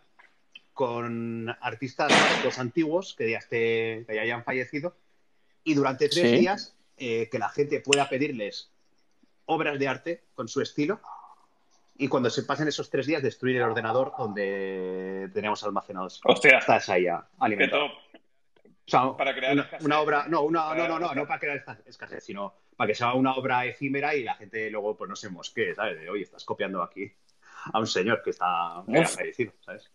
con artistas antiguos que ya, esté, que ya hayan fallecido y durante tres días eh, que la gente pueda pedirles obras de arte con su estilo y cuando se pasen esos tres días destruir el ordenador donde tenemos almacenados Hostia. esa IA alimentada para crear una, obra, no, una, no, no, no, no para crear escasez, sino para que sea una obra efímera y la gente luego pues no se mosquee, ¿sabes? De, oye, estás copiando aquí a un señor que está fallecido, ¿sabes?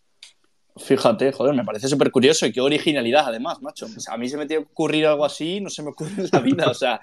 Fíjate, joder, me parece súper curioso y qué originalidad además, macho. a mí se me tiene que ocurrir algo así, no se me ocurre en la vida, o sea,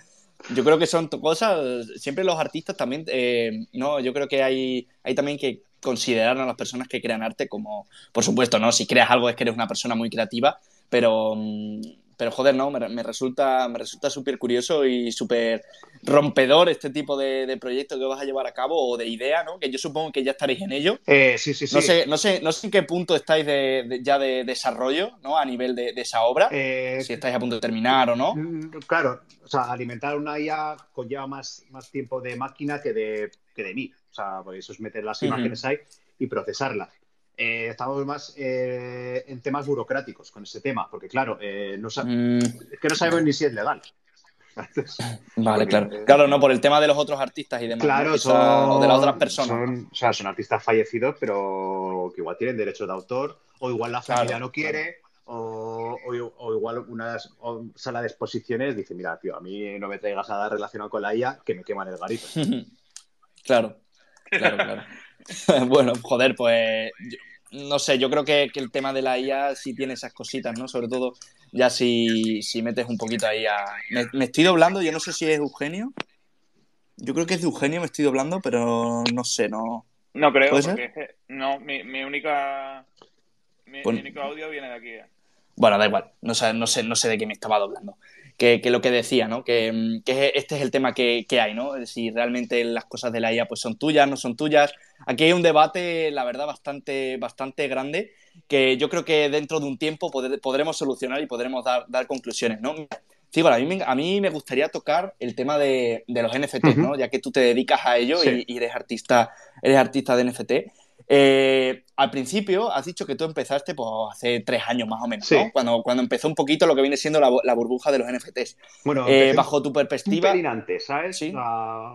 yo creo que son cosas, siempre los artistas también, eh, no, yo creo que hay, hay también que considerar a las personas que crean arte como, por supuesto, ¿no? Si creas algo es que eres una persona muy creativa, pero, mm, pero joder, no, me, resulta me resulta súper curioso y súper rompedor este tipo de, proyecto que vas a llevar a cabo o de idea, ¿no? Que yo supongo que ya estaréis en ello. Eh, sí, sí, sí. No sé, no sé, no sé en qué punto estáis de, ya de desarrollo, ¿no? A nivel de, esa obra. Eh, si estáis a punto de terminar o no. Mm, claro, o sea, alimentar una IA conlleva más, más tiempo de máquina que de, que de mí. O sea, porque eso es meter las imágenes ahí y procesarlas. Eh, estamos más eh, en temas burocráticos con ese tema, porque claro, eh, no mm. es que no sabemos ni si es legal. vale, claro. claro, no, por el tema de los otros artistas y demás. Claro, o de las otras personas. Son, o sea, son artistas fallecidos, pero que igual tienen derechos de autor, o igual la familia no quiere, o, igual una sala de exposiciones dice, mira, tío, a mí no me traigas nada relacionado con la IA, que me queman el garito. claro, claro, claro. bueno, joder, pues no sé, yo creo que, el tema de la IA sí tiene esas cositas, ¿no? Sobre todo ya si, metes un poquito ahí a... Me, estoy doblando, yo no sé si es Eugenio. Yo creo que es de Eugenio, me estoy doblando, pero no sé, no... No creo, porque no, mi, única... Mi, pues único audio viene de aquí. ¿eh? Bueno, da igual, no sé, no sé, no sé de qué me estaba doblando que, lo que decía, ¿no? Que, este es el tema que, hay, ¿no? Si realmente las cosas de la IA pues, son tuyas, no son tuyas. Aquí hay un debate, la verdad, bastante, bastante grande que yo creo que dentro de un tiempo podremos solucionar y podremos dar, dar conclusiones, ¿no? Sí, bueno, a mí, a mí me gustaría tocar el tema de, los NFT, ¿no? Ya que tú te dedicas a ello y, eres artista, eres artista de NFT. Eh, al principio has dicho que tú empezaste pues, hace tres años más o menos, ¿no? Cuando, cuando empezó un poquito lo que viene siendo la, burbuja de los NFTs. Bueno, eh, bajo tu perspectiva. Un pelín antes, ¿sabes? Sí.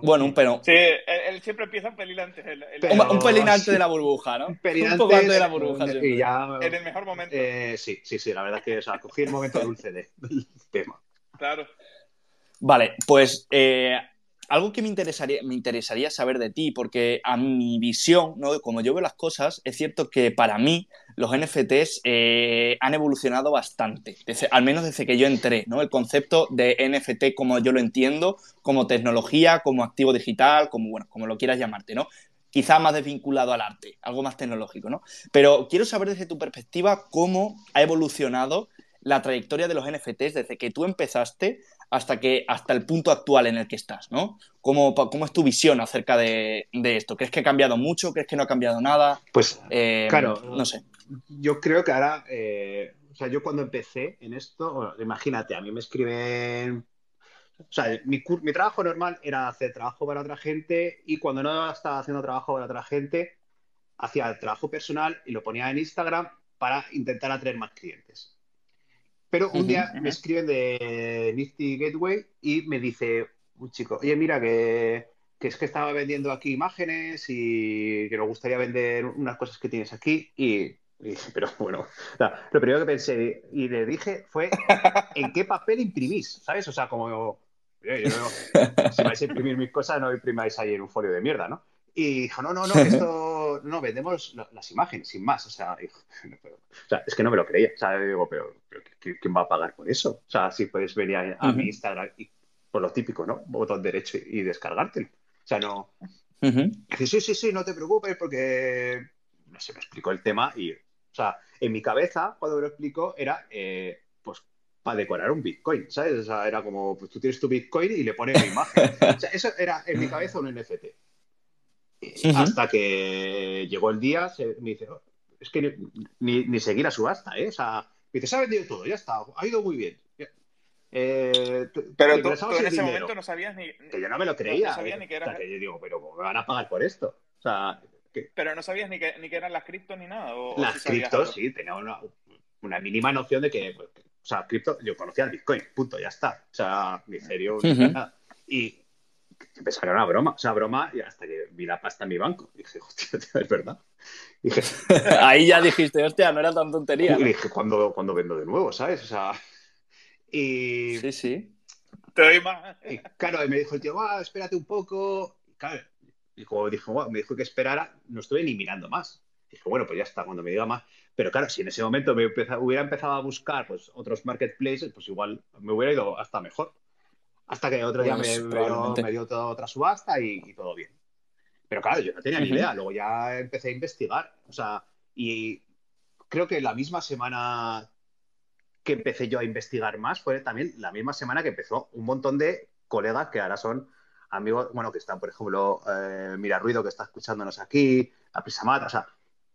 Bueno, un pelín. Sí, él, siempre empieza un pelín antes. Un, pelín antes de la burbuja, ¿no? Un, pelín un poco antes de la burbuja. Y ya, en el mejor momento. Eh, sí, sí, sí, la verdad es que o sea, cogí el momento dulce del tema. Claro. Vale, pues eh, algo que me interesaría, me interesaría saber de ti, porque a mi visión, ¿no? como yo veo las cosas, es cierto que para mí los NFTs eh, han evolucionado bastante, al menos desde que yo entré, ¿no? El concepto de NFT como yo lo entiendo, como tecnología, como activo digital, como, bueno, como lo quieras llamarte, ¿no? Quizá más desvinculado al arte, algo más tecnológico, ¿no? Pero quiero saber desde tu perspectiva cómo ha evolucionado la trayectoria de los NFTs desde que tú empezaste hasta, que, hasta el punto actual en el que estás, ¿no? ¿Cómo, cómo es tu visión acerca de, esto? ¿Crees que ha cambiado mucho? ¿Crees que no ha cambiado nada? Pues, eh, claro, no sé. Yo creo que ahora, eh, o sea, yo cuando empecé en esto, imagínate, a mí me escriben o sea, mi, mi, trabajo normal era hacer trabajo para otra gente y cuando no estaba haciendo trabajo para otra gente, hacía el trabajo personal y lo ponía en Instagram para intentar atraer más clientes. Pero un día me escriben de Nifty Gateway y me dice un chico, oye, mira, que, es que estaba vendiendo aquí imágenes y que nos gustaría vender unas cosas que tienes aquí. Y, dije, pero bueno, lo primero que pensé y le dije fue, ¿en qué papel imprimís? ¿Sabes? O sea, como, si vais a imprimir mis cosas, no imprimáis ahí en un folio de mierda, ¿no? Y dijo, no, no, no, esto no, vendemos las imágenes, sin más. O sea, es que no me lo creía. O sea, digo, pero, ¿quién va a pagar por eso? O sea, si puedes venir a, mi Instagram y por lo típico, ¿no? Botón derecho y, descargártelo. O sea, no. Dice, sí, sí, sí, no te preocupes porque no sé, me explicó el tema y, o sea, en mi cabeza, cuando me lo explicó, era, eh, pues, para decorar un Bitcoin, ¿sabes? O sea, era como, pues tú tienes tu Bitcoin y le pones la imagen. O sea, eso era en mi cabeza un NFT. Hasta que llegó el día, me dice, oh, es que ni, ni, seguir la subasta, ¿eh? O sea, me dice, se ha vendido todo, ya está, ha ido muy bien. Eh, pero tú, en ese momento no sabías ni, Que yo no me lo creía. No sabía ni que era... O sea, que yo digo, pero ¿cómo me van a pagar por esto? O sea... Pero no sabías ni que, ni que eran las criptos ni nada. ¿o, las criptos, sí, tenía una, una, mínima noción de que, pues, o sea, cripto, yo conocía el Bitcoin, punto, ya está. O sea, ni serio, nada. Y, que una broma, o sea, broma, y hasta que vi la pasta en mi banco. dije, hostia, es verdad. Ahí ya dijiste, hostia, no era tan tontería. Y dije, ¿cuándo, vendo de nuevo, sabes? O sea, y... Sí, sí. Te doy más. Y claro, y me dijo el tío, va, espérate un poco. Y claro, y como dijo, me dijo que esperara, no estuve ni mirando más. dije, bueno, pues ya está, cuando me diga más. Pero claro, si en ese momento me hubiera empezado a buscar pues, otros marketplaces, pues igual me hubiera ido hasta mejor. Hasta que otro día pues, me, dio toda otra subasta y, todo bien. Pero claro, yo no tenía ni idea. Luego ya empecé a investigar. O sea, y creo que la misma semana que empecé yo a investigar más fue también la misma semana que empezó un montón de colegas que ahora son amigos, bueno, que están, por ejemplo, eh, Mira Ruido, que está escuchándonos aquí, la Prisamata, o sea,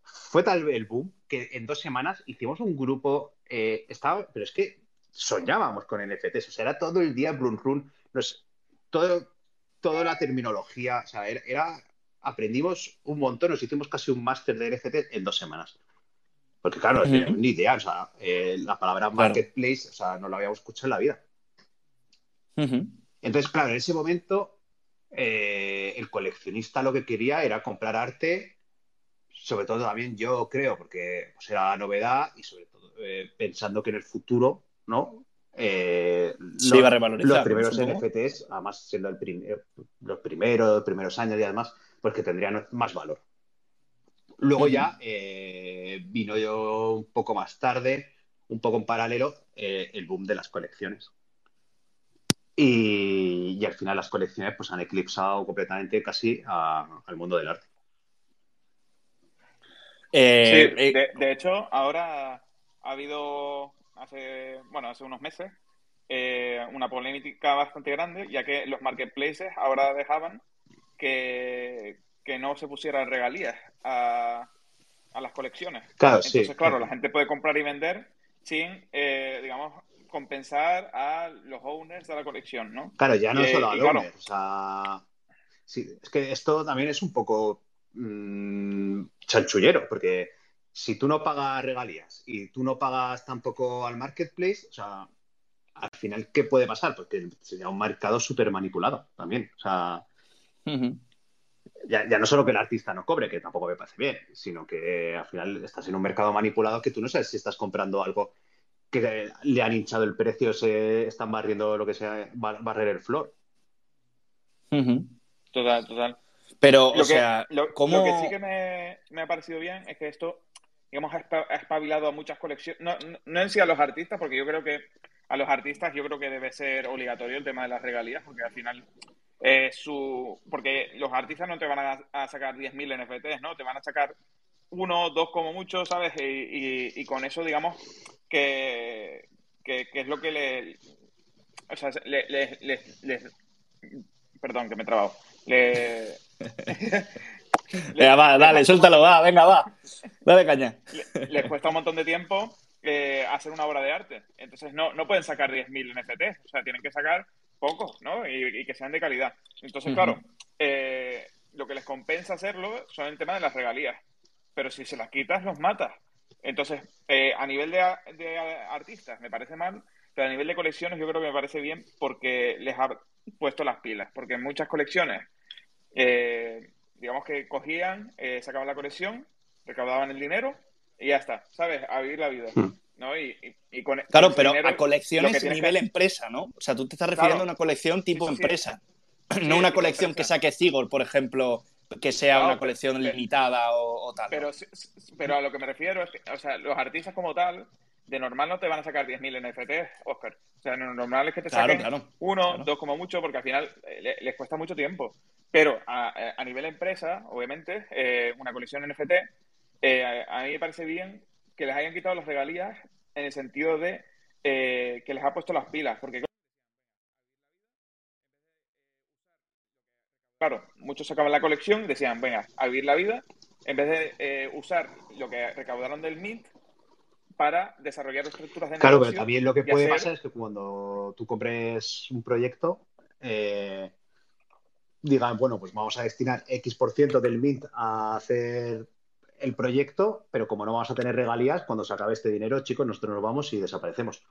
fue tal el boom que en dos semanas hicimos un grupo, eh, estaba, pero es que soñábamos con NFTs, o sea, era todo el día Brun Run, todo, toda la terminología, o sea, era, aprendimos un montón, nos hicimos casi un máster de NFTs en dos semanas. Porque claro, ni idea, o sea, eh, la palabra marketplace, o sea, no la habíamos escuchado en la vida. Entonces, claro, en ese momento eh, el coleccionista lo que quería era comprar arte, sobre todo también yo creo, porque pues, era novedad y sobre todo eh, pensando que en el futuro ¿no? Eh, Se iba a revalorizar. Los primeros NFTs, además siendo el los primeros, primeros años y además, pues que tendrían más valor. Luego ya eh, vino yo un poco más tarde, un poco en paralelo, eh, el boom de las colecciones. Y, al final las colecciones pues han eclipsado completamente casi al mundo del arte. sí, de, hecho, ahora ha habido hace, bueno, hace unos meses, eh, una polémica bastante grande, ya que los marketplaces ahora dejaban que, no se pusieran regalías a, las colecciones. Entonces, claro, la gente puede comprar y vender sin, eh, digamos, compensar a los owners de la colección, ¿no? Claro, ya no solo a los owners. Sí, es que esto también es un poco mmm, chanchullero, porque si tú no pagas regalías y tú no pagas tampoco al marketplace, o sea, al final, ¿qué puede pasar? Porque sería un mercado súper manipulado también. O sea, ya, no solo que el artista no cobre, que tampoco me parece bien, sino que al final estás en un mercado manipulado que tú no sabes si estás comprando algo que le han hinchado el precio, se están barriendo lo que sea, barrer el flor. Total, total. Pero, o sea, lo, que sí que me, ha parecido bien es que esto, digamos, ha espabilado a muchas colecciones, no, no, en sí a los artistas, porque yo creo que a los artistas yo creo que debe ser obligatorio el tema de las regalías, porque al final eh, su... Porque los artistas no te van a, a sacar 10.000 NFTs, ¿no? Te van a sacar uno, dos como mucho, ¿sabes? Y, con eso, digamos, que, que, es lo que le... O sea, les... perdón, que me he trabado. Le... venga, va, dale, suéltalo, va, venga, va. Dale caña. Les cuesta un montón de tiempo eh, hacer una obra de arte. Entonces no, no pueden sacar 10.000 NFTs. O sea, tienen que sacar pocos, ¿no? Y, que sean de calidad. Entonces, claro, eh, lo que les compensa hacerlo son el tema de las regalías. Pero si se las quitas, los matas. Entonces, eh, a nivel de, artistas me parece mal, pero a nivel de colecciones yo creo que me parece bien porque les ha puesto las pilas. Porque en muchas colecciones, eh, digamos que cogían, sacaban la colección, recaudaban el dinero y ya está, ¿sabes? A vivir la vida. Hmm. ¿no? Y, con, claro, pero a colecciones nivel empresa, ¿no? O sea, tú te estás refiriendo a una colección tipo empresa, no una colección que saque Zigor, por ejemplo, que sea una colección limitada o, tal. Pero, pero a lo que me refiero es que, o sea, los artistas como tal, de normal no te van a sacar 10.000 NFTs, Oscar. O sea, lo normal es que te saquen uno, dos como mucho, porque al final eh, les cuesta mucho tiempo. Pero a, a nivel empresa, obviamente, eh, una colección NFT, eh, a mí me parece bien que les hayan quitado las regalías en el sentido de eh, que les ha puesto las pilas, porque claro, muchos sacaban la colección y decían, venga, a vivir la vida, en vez de usar lo que recaudaron del Mint para desarrollar estructuras de Claro, pero también lo que puede pasar es que cuando tú compres un proyecto, eh, digan, bueno, pues vamos a destinar X por ciento del Mint a hacer el proyecto, pero como no vamos a tener regalías, cuando se acabe este dinero, chicos, nosotros nos vamos y desaparecemos.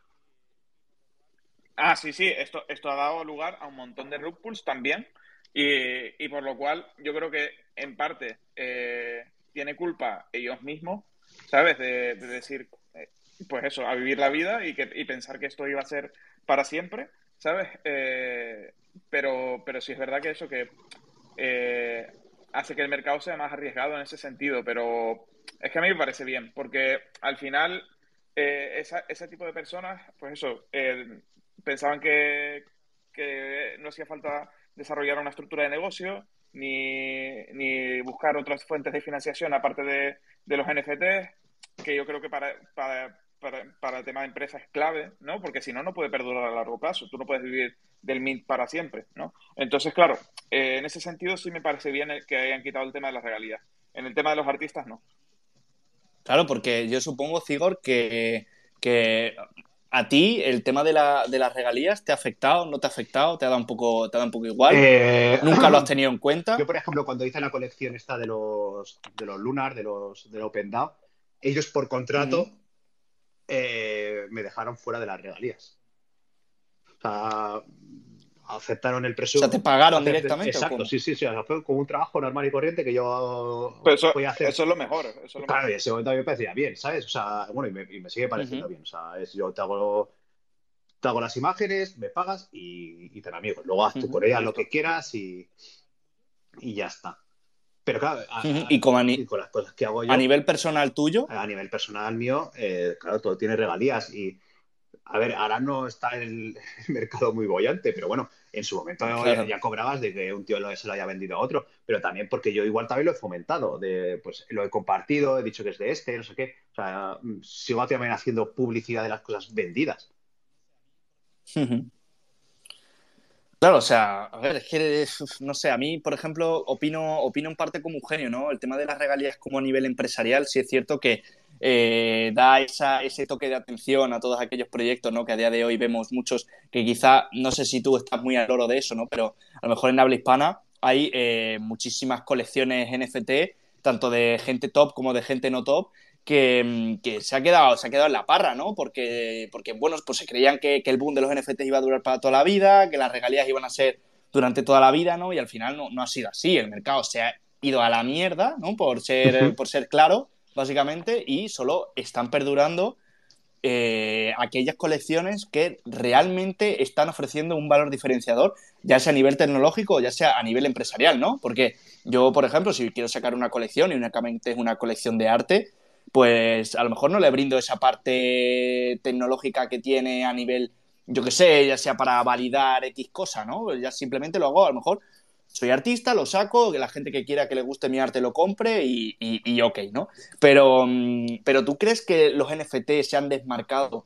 Ah, sí, sí, esto, esto ha dado lugar a un montón de rug también y, por lo cual yo creo que en parte eh, tiene culpa ellos mismos, ¿sabes? De, decir, eh, pues eso, a vivir la vida y, que, y pensar que esto iba a ser para siempre, ¿sabes? Eh, pero, pero sí es verdad que eso, que hace que el mercado sea más arriesgado en ese sentido, pero es que a mí me parece bien, porque al final eh, ese tipo de personas, pues eso, eh, pensaban que, no hacía falta desarrollar una estructura de negocio ni, ni buscar otras fuentes de financiación aparte de, los NFTs, que yo creo que para, para, para, el tema de empresa es clave, ¿no? Porque si no, no puede perdurar a largo plazo. Tú no puedes vivir del Mint para siempre, ¿no? Entonces, claro, eh, en ese sentido sí me parece bien que hayan quitado el tema de las regalías. En el tema de los artistas, no. Claro, porque yo supongo, Cigor, que, que a ti el tema de, la, de, las regalías te ha afectado, no te ha afectado, te ha dado un poco, te ha dado un poco igual. Eh, Nunca lo has tenido en cuenta. Yo, por ejemplo, cuando hice la colección esta de los, de los Lunar, de los del Open DAO, ellos por contrato eh, me dejaron fuera de las regalías. O sea, aceptaron el presupuesto. O sea, te pagaron directamente. Exacto, sí, sí, sí. fue como un trabajo normal y corriente que yo eso, voy a hacer. Eso es lo mejor. claro, y en ese momento a mí me parecía bien, ¿sabes? O sea, bueno, y me, sigue pareciendo bien. O sea, es, yo te hago, te hago las imágenes, me pagas y, y te amigos. Luego haz tú con ellas lo que quieras y, y ya está. Pero claro, y, con las cosas que hago yo. A nivel personal tuyo. A nivel personal mío, eh, claro, todo tiene regalías y a ver, ahora no está el, mercado muy bollante, pero bueno, en su momento ya, cobrabas de que un tío se lo haya vendido a otro, pero también porque yo igual también lo he fomentado, de, pues lo he compartido, he dicho que es de este, no sé qué. O sea, sigo también haciendo publicidad de las cosas vendidas. Claro, o sea, a ver, es que, no sé, a mí, por ejemplo, opino, opino en parte como un genio, ¿no? El tema de las regalías como a nivel empresarial, sí es cierto que eh, da esa, ese toque de atención a todos aquellos proyectos, ¿no? Que a día de hoy vemos muchos que quizá, no sé si tú estás muy al oro de eso, ¿no? Pero a lo mejor en habla hispana hay eh, muchísimas colecciones NFT, tanto de gente top como de gente no top, que, se, ha quedado, se ha quedado en la parra, ¿no? Porque, porque bueno, pues se creían que, el boom de los NFTs iba a durar para toda la vida, que las regalías iban a ser durante toda la vida, ¿no? Y al final no, no ha sido así. El mercado se ha ido a la mierda, ¿no? Por ser, por ser claro, básicamente, y solo están perdurando eh, aquellas colecciones que realmente están ofreciendo un valor diferenciador, ya sea a nivel tecnológico o ya sea a nivel empresarial, ¿no? Porque yo, por ejemplo, si quiero sacar una colección y únicamente es una colección de arte, pues a lo mejor no le brindo esa parte tecnológica que tiene a nivel, yo qué sé, ya sea para validar X cosa, ¿no? Ya simplemente lo hago a lo mejor soy artista, lo saco, que la gente que quiera que le guste mi arte lo compre y, y, ok, ¿no? Pero, mm, pero ¿tú crees que los NFT se han desmarcado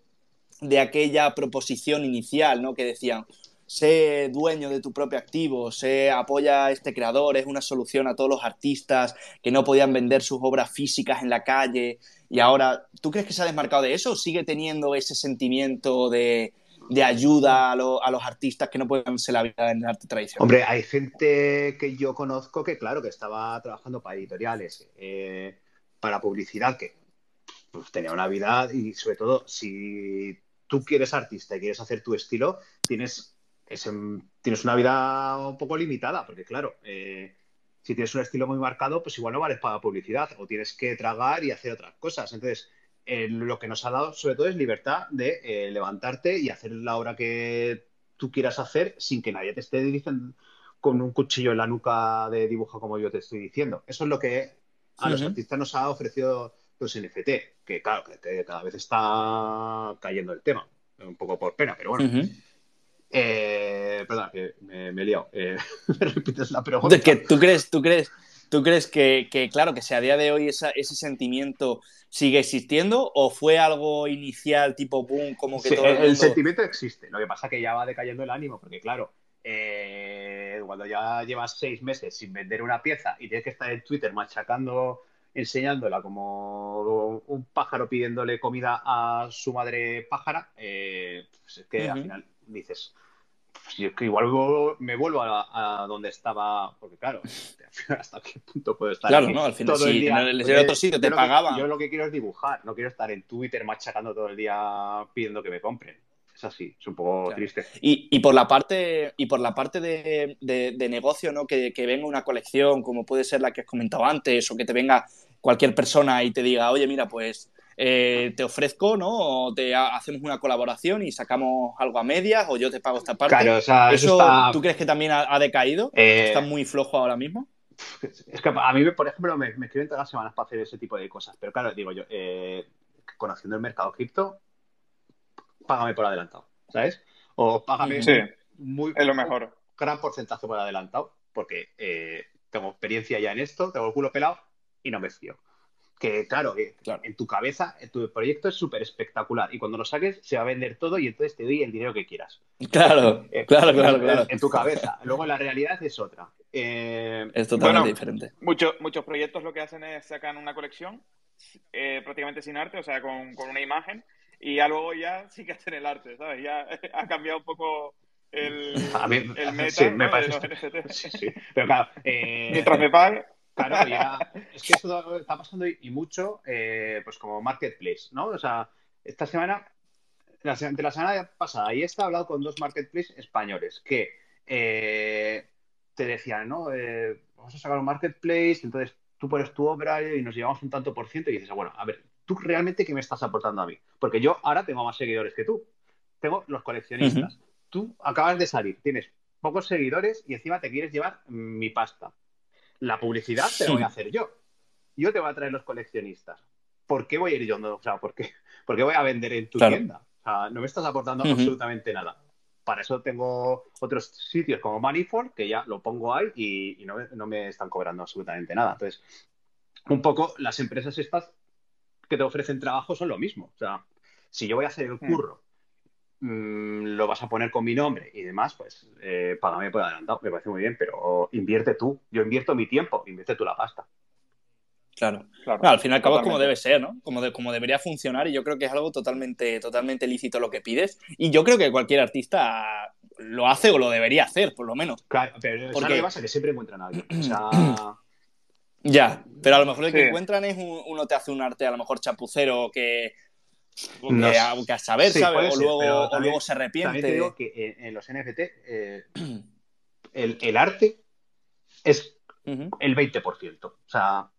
de aquella proposición inicial, ¿no? Que decían, sé dueño de tu propio activo, sé apoya a este creador, es una solución a todos los artistas que no podían vender sus obras físicas en la calle y ahora, ¿tú crees que se ha desmarcado de eso sigue teniendo ese sentimiento de de ayuda a, los artistas que no pueden ser la vida en el arte tradicional? Hombre, hay gente que yo conozco que, claro, que estaba trabajando para editoriales, eh, para publicidad, que pues, tenía una vida y sobre todo, si tú quieres artista y quieres hacer tu estilo, tienes, tienes una vida un poco limitada, porque claro, eh, si tienes un estilo muy marcado, pues igual no vales para publicidad o tienes que tragar y hacer otras cosas. Entonces, eh, lo que nos ha dado sobre todo es libertad de eh, levantarte y hacer la obra que tú quieras hacer sin que nadie te esté diciendo con un cuchillo en la nuca de dibujo como yo te estoy diciendo. Eso es lo que a los artistas nos ha ofrecido los NFT, que claro, que cada vez está cayendo el tema, un poco por pena, pero bueno. Eh, perdón, que me, he liado. me repites la pregunta. que ¿Tú crees, tú crees, tú crees que, claro, que si a día de hoy ese sentimiento sigue existiendo o fue algo inicial tipo boom como que todo el, el, sentimiento existe lo que pasa es que ya va decayendo el ánimo porque claro eh, cuando ya llevas seis meses sin vender una pieza y tienes que estar en Twitter machacando enseñándola como un pájaro pidiéndole comida a su madre pájara eh, pues es que al final dices pues que igual me vuelvo a, donde estaba, porque claro, hasta qué punto puedo estar. Claro, ¿no? Al final, todo el día, en el, otro sitio te pagaban. Yo lo que quiero es dibujar, no quiero estar en Twitter machacando todo el día pidiendo que me compren. Es así, es un poco triste. Y, y, por la parte, y por la parte de, de, negocio, ¿no? Que, que, venga una colección, como puede ser la que has comentado antes, o que te venga cualquier persona y te diga, oye, mira, pues eh, te ofrezco, ¿no? O te hacemos una colaboración y sacamos algo a medias o yo te pago esta parte. Claro, o sea, ¿Eso, tú crees que también ha, decaído? Eh, ¿Está muy flojo ahora mismo? Es que a mí, por ejemplo, me, escriben todas las semanas para hacer ese tipo de cosas. Pero claro, digo yo, eh, conociendo el mercado cripto, págame por adelantado, ¿sabes? O págame muy es lo mejor. gran porcentaje por adelantado, porque tengo experiencia ya en esto, tengo el culo pelado y no me fío que claro, en tu cabeza, en tu proyecto es súper espectacular y cuando lo saques se va a vender todo y entonces te doy el dinero que quieras. Claro, eh, claro, claro, claro. En tu cabeza. Luego la realidad es otra. Eh, es totalmente diferente. Muchos, muchos proyectos lo que hacen es sacan una colección eh, prácticamente sin arte, o sea, con, una imagen y ya luego ya sí que hacen el arte, ¿sabes? Ya ha cambiado un poco el, el meta sí, me parece. Sí, sí. Pero claro, mientras me pague Claro, ya. Es que esto está pasando y, mucho, eh, pues como marketplace, ¿no? O sea, esta semana, de la semana pasada, y he hablado con dos marketplaces españoles que eh, te decían, ¿no? Eh, vamos a sacar un marketplace, entonces tú pones tu obra y nos llevamos un tanto por ciento y dices, bueno, a ver, ¿tú realmente qué me estás aportando a mí? Porque yo ahora tengo más seguidores que tú. Tengo los coleccionistas. Tú acabas de salir, tienes pocos seguidores y encima te quieres llevar mi pasta. La publicidad te la voy a hacer yo. Yo te voy a traer los coleccionistas. ¿Por qué voy a ir yo? o sea, ¿por qué, voy a vender en tu tienda? O sea, no me estás aportando absolutamente nada. Para eso tengo otros sitios como Manifold, que ya lo pongo ahí y, no, me están cobrando absolutamente nada. Entonces, un poco las empresas estas que te ofrecen trabajo son lo mismo. O sea, si yo voy a hacer el hmm. curro Mm, lo vas a poner con mi nombre y demás, pues eh, págame por adelantado, me parece muy bien, pero invierte tú. Yo invierto mi tiempo, invierte tú la pasta. Claro. al fin y al cabo es como debe ser, ¿no? Como, como debería funcionar y yo creo que es algo totalmente, totalmente lícito lo que pides. Y yo creo que cualquier artista lo hace o lo debería hacer, por lo menos. Claro, pero Porque... pasa que siempre encuentran a alguien. O sea... Ya, pero a lo mejor lo que encuentran es uno te hace un arte a lo mejor chapucero que, aunque a saber, ¿sabes? O, luego, luego, se arrepiente. También te digo que en, los NFT eh, el, el, arte es el 20%. O sea,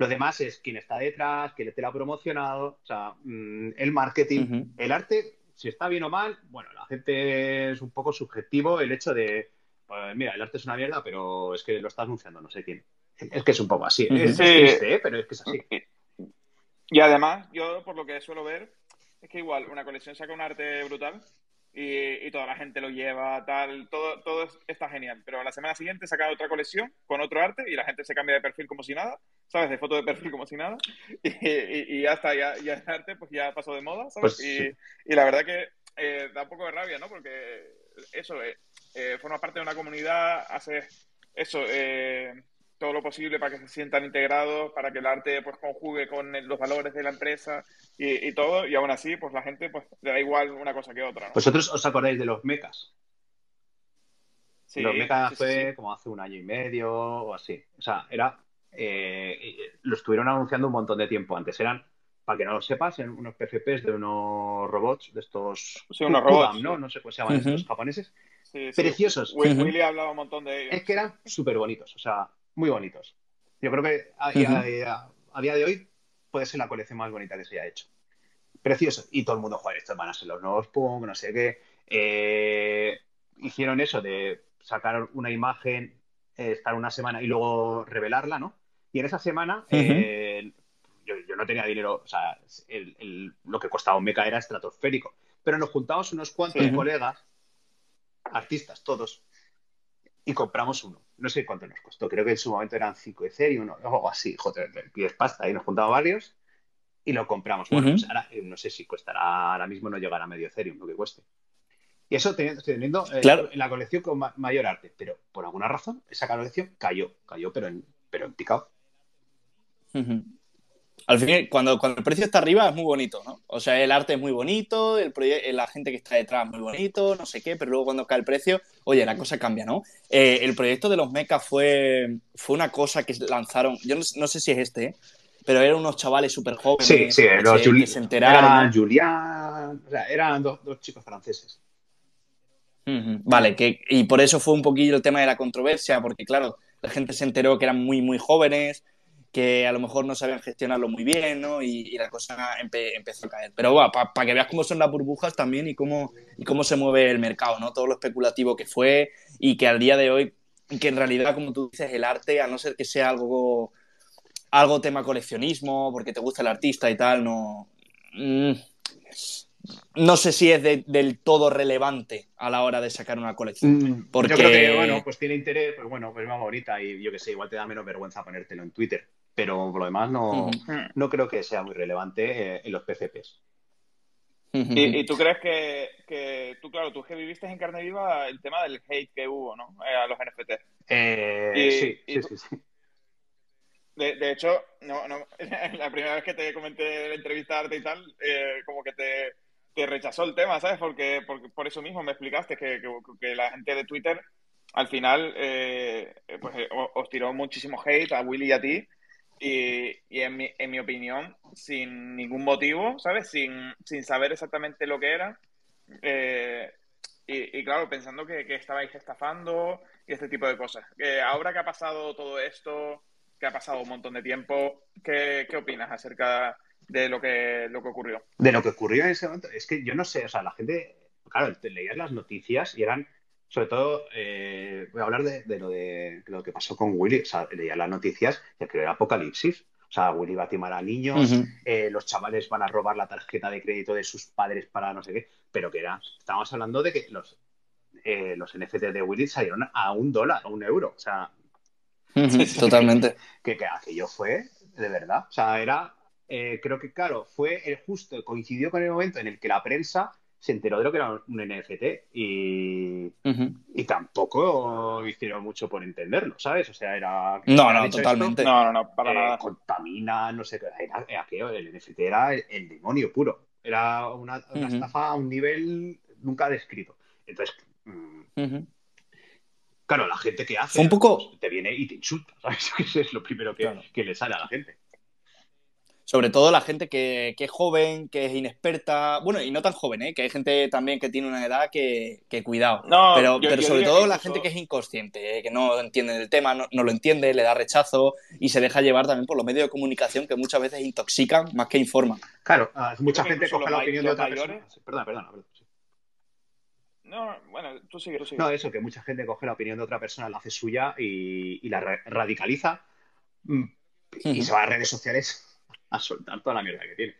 lo demás es quién está detrás, quién te lo ha promocionado, o sea, mm, el marketing. El arte, si está bien o mal, bueno, la gente es un poco subjetivo el hecho de, pues, mira, el arte es una mierda, pero es que lo está anunciando no sé quién. Es que es un poco así. Es, triste, ¿eh? pero es que es así. Y además, yo por lo que suelo ver, es que igual una colección saca un arte brutal y, toda la gente lo lleva, tal, todo, todo está genial. Pero a la semana siguiente saca otra colección con otro arte y la gente se cambia de perfil como si nada, ¿sabes? De foto de perfil como si nada. Y, ya está, ya, ya, el arte pues ya pasó de moda, ¿sabes? Pues y, la verdad que eh, da un poco de rabia, ¿no? Porque eso, eh, eh, forma parte de una comunidad, hace eso, todo lo posible para que se sientan integrados, para que el arte pues conjugue con los valores de la empresa y, todo, y aún así, pues la gente pues le da igual una cosa que otra. ¿Vosotros os acordáis de los mecas? Sí, los mecas fue como hace un año y medio o así. O sea, era. Eh, lo estuvieron anunciando un montón de tiempo antes. Eran, para que no lo sepas, unos PFPs de unos robots, de estos. Sí, unos robots. ¿no? No sé cómo se llaman estos japoneses. Preciosos. Willy hablaba un montón de ellos. Es que eran súper bonitos. O sea, muy bonitos. Yo creo que a, día de hoy puede ser la colección más bonita que se haya hecho. Precioso. Y todo el mundo, joder, estos van a ser los nuevos Punk, no sé qué. Eh, hicieron eso de sacar una imagen, eh, estar una semana y luego revelarla, ¿no? Y en esa semana eh, yo, no tenía dinero, o sea, lo que costaba un meca era estratosférico. Pero nos juntamos unos cuantos colegas, artistas todos, y compramos uno. No sé cuánto nos costó, creo que en su momento eran 5 Ethereum o algo así, joder, pides pasta y nos juntamos varios y lo compramos. Bueno, pues ahora eh, no sé si costará, ahora mismo no llegará a medio Ethereum lo que cueste. Y eso teniendo, teniendo eh, la colección con mayor arte, pero por alguna razón esa colección cayó, cayó, pero en, pero en picado. Al fin, cuando, cuando el precio está arriba es muy bonito, ¿no? O sea, el arte es muy bonito, el la gente que está detrás es muy bonito, no sé qué, pero luego cuando cae el precio, oye, la cosa cambia, ¿no? Eh, el proyecto de los mechas fue, fue una cosa que lanzaron, yo no, sé si es este, ¿eh? pero eran unos chavales súper jóvenes sí, sí, los que, se enteraron. Julián, o sea, eran dos, chicos franceses. Vale, que, y por eso fue un poquillo el tema de la controversia, porque claro, la gente se enteró que eran muy, muy jóvenes, que a lo mejor no sabían gestionarlo muy bien, ¿no? Y, la cosa empezó a caer. Pero bueno, para que veas cómo son las burbujas también y cómo, y cómo se mueve el mercado, ¿no? Todo lo especulativo que fue y que al día de hoy, que en realidad, como tú dices, el arte, a no ser que sea algo, algo tema coleccionismo, porque te gusta el artista y tal, no... Mm, no sé si es del todo relevante a la hora de sacar una colección. Porque... Mm, yo creo que, bueno, pues tiene interés, pues bueno, pues más bonita y yo que sé, igual te da menos vergüenza ponértelo en Twitter pero por lo demás no, no creo que sea muy relevante eh, en los PCPs. ¿Y, tú crees que, tú, claro, tú que viviste en carne viva el tema del hate que hubo, ¿no? Eh, a los NFT. Eh, sí, sí, sí, De, hecho, no, no, la primera vez que te comenté la entrevista y tal, como que te, te, rechazó el tema, ¿sabes? Porque, porque por eso mismo me explicaste que, que, la gente de Twitter al final pues, os tiró muchísimo hate a Willy y a ti y, en, mi, en, mi, opinión, sin ningún motivo, ¿sabes? Sin, sin saber exactamente lo que era. Eh, y, claro, pensando que, que, estabais estafando y este tipo de cosas. ahora que ha pasado todo esto, que ha pasado un montón de tiempo, ¿qué, qué opinas acerca de lo que, lo que ocurrió? De lo que ocurrió en ese momento, es que yo no sé, o sea, la gente, claro, leías las noticias y eran sobre todo, eh, voy a hablar de, lo de lo que pasó con Willy. O sea, leía las noticias y que era apocalipsis. O sea, Willy va a timar a niños, eh, los chavales van a robar la tarjeta de crédito de sus padres para no sé qué. Pero que era, estábamos hablando de que los, eh, los NFT de Willy salieron a un dólar, a un euro. O sea, totalmente. Que, que, aquello fue de verdad. O sea, era, creo que claro, fue el justo, coincidió con el momento en el que la prensa se enteró de lo que era un NFT y, y tampoco hicieron mucho por entenderlo, ¿sabes? O sea, era... No, no, totalmente. no, no, no, para eh, nada. Contamina, no sé qué. Era, era aquello, el NFT era el, demonio puro. Era una, una estafa a un nivel nunca descrito. Entonces, mm, claro, la gente que hace un poco... Pues, te viene y te insulta, ¿sabes? Eso es lo primero que, que le sale a la gente sobre todo la gente que, es joven, que es inexperta, bueno, y no tan joven, ¿eh? que hay gente también que tiene una edad que, cuidado, no, pero, pero sobre todo la gente que es inconsciente, ¿eh? que no entiende el tema, no, lo entiende, le da rechazo y se deja llevar también por los medios de comunicación que muchas veces intoxican más que informan. Claro, ah, mucha gente coge la opinión de otra persona. Perdón, perdón, perdón. No, bueno, tú sigue, tú sigue. No, eso, que mucha gente coge la opinión de otra persona, la hace suya y, la radicaliza mm, y se va a redes sociales a soltar toda la mierda que tiene.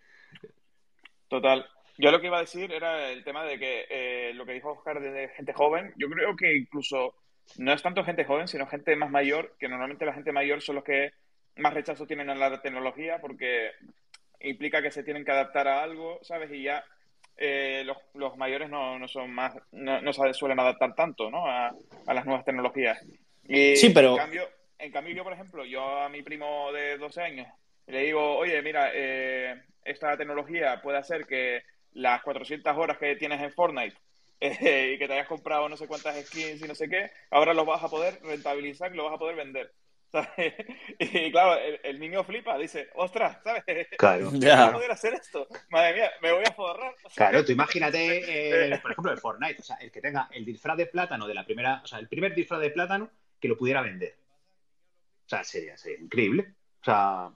Total. Yo lo que iba a decir era el tema de que eh, lo que dijo Oscar de gente joven, yo creo que incluso no es tanto gente joven, sino gente más mayor, que normalmente la gente mayor son los que más rechazo tienen a la tecnología porque implica que se tienen que adaptar a algo, ¿sabes? Y ya eh, los, mayores no, son más, no, no suelen adaptar tanto, ¿no? A, las nuevas tecnologías. Y sí, pero... En cambio, en cambio, yo, por ejemplo, yo a mi primo de 12 años le digo, oye, mira, eh, esta tecnología puede hacer que las 400 horas que tienes en Fortnite eh, y que te hayas comprado no sé cuántas skins y no sé qué, ahora lo vas a poder rentabilizar y lo vas a poder vender. Y claro, el, niño flipa, dice, ostras, ¿sabes? Claro. Ya. a poder hacer esto? Madre mía, me voy a forrar. Claro, tú imagínate, eh, por ejemplo, el Fortnite, o sea, el que tenga el disfraz de plátano de la primera, o sea, el primer disfraz de plátano que lo pudiera vender. O sea, sería, sería increíble. O sea,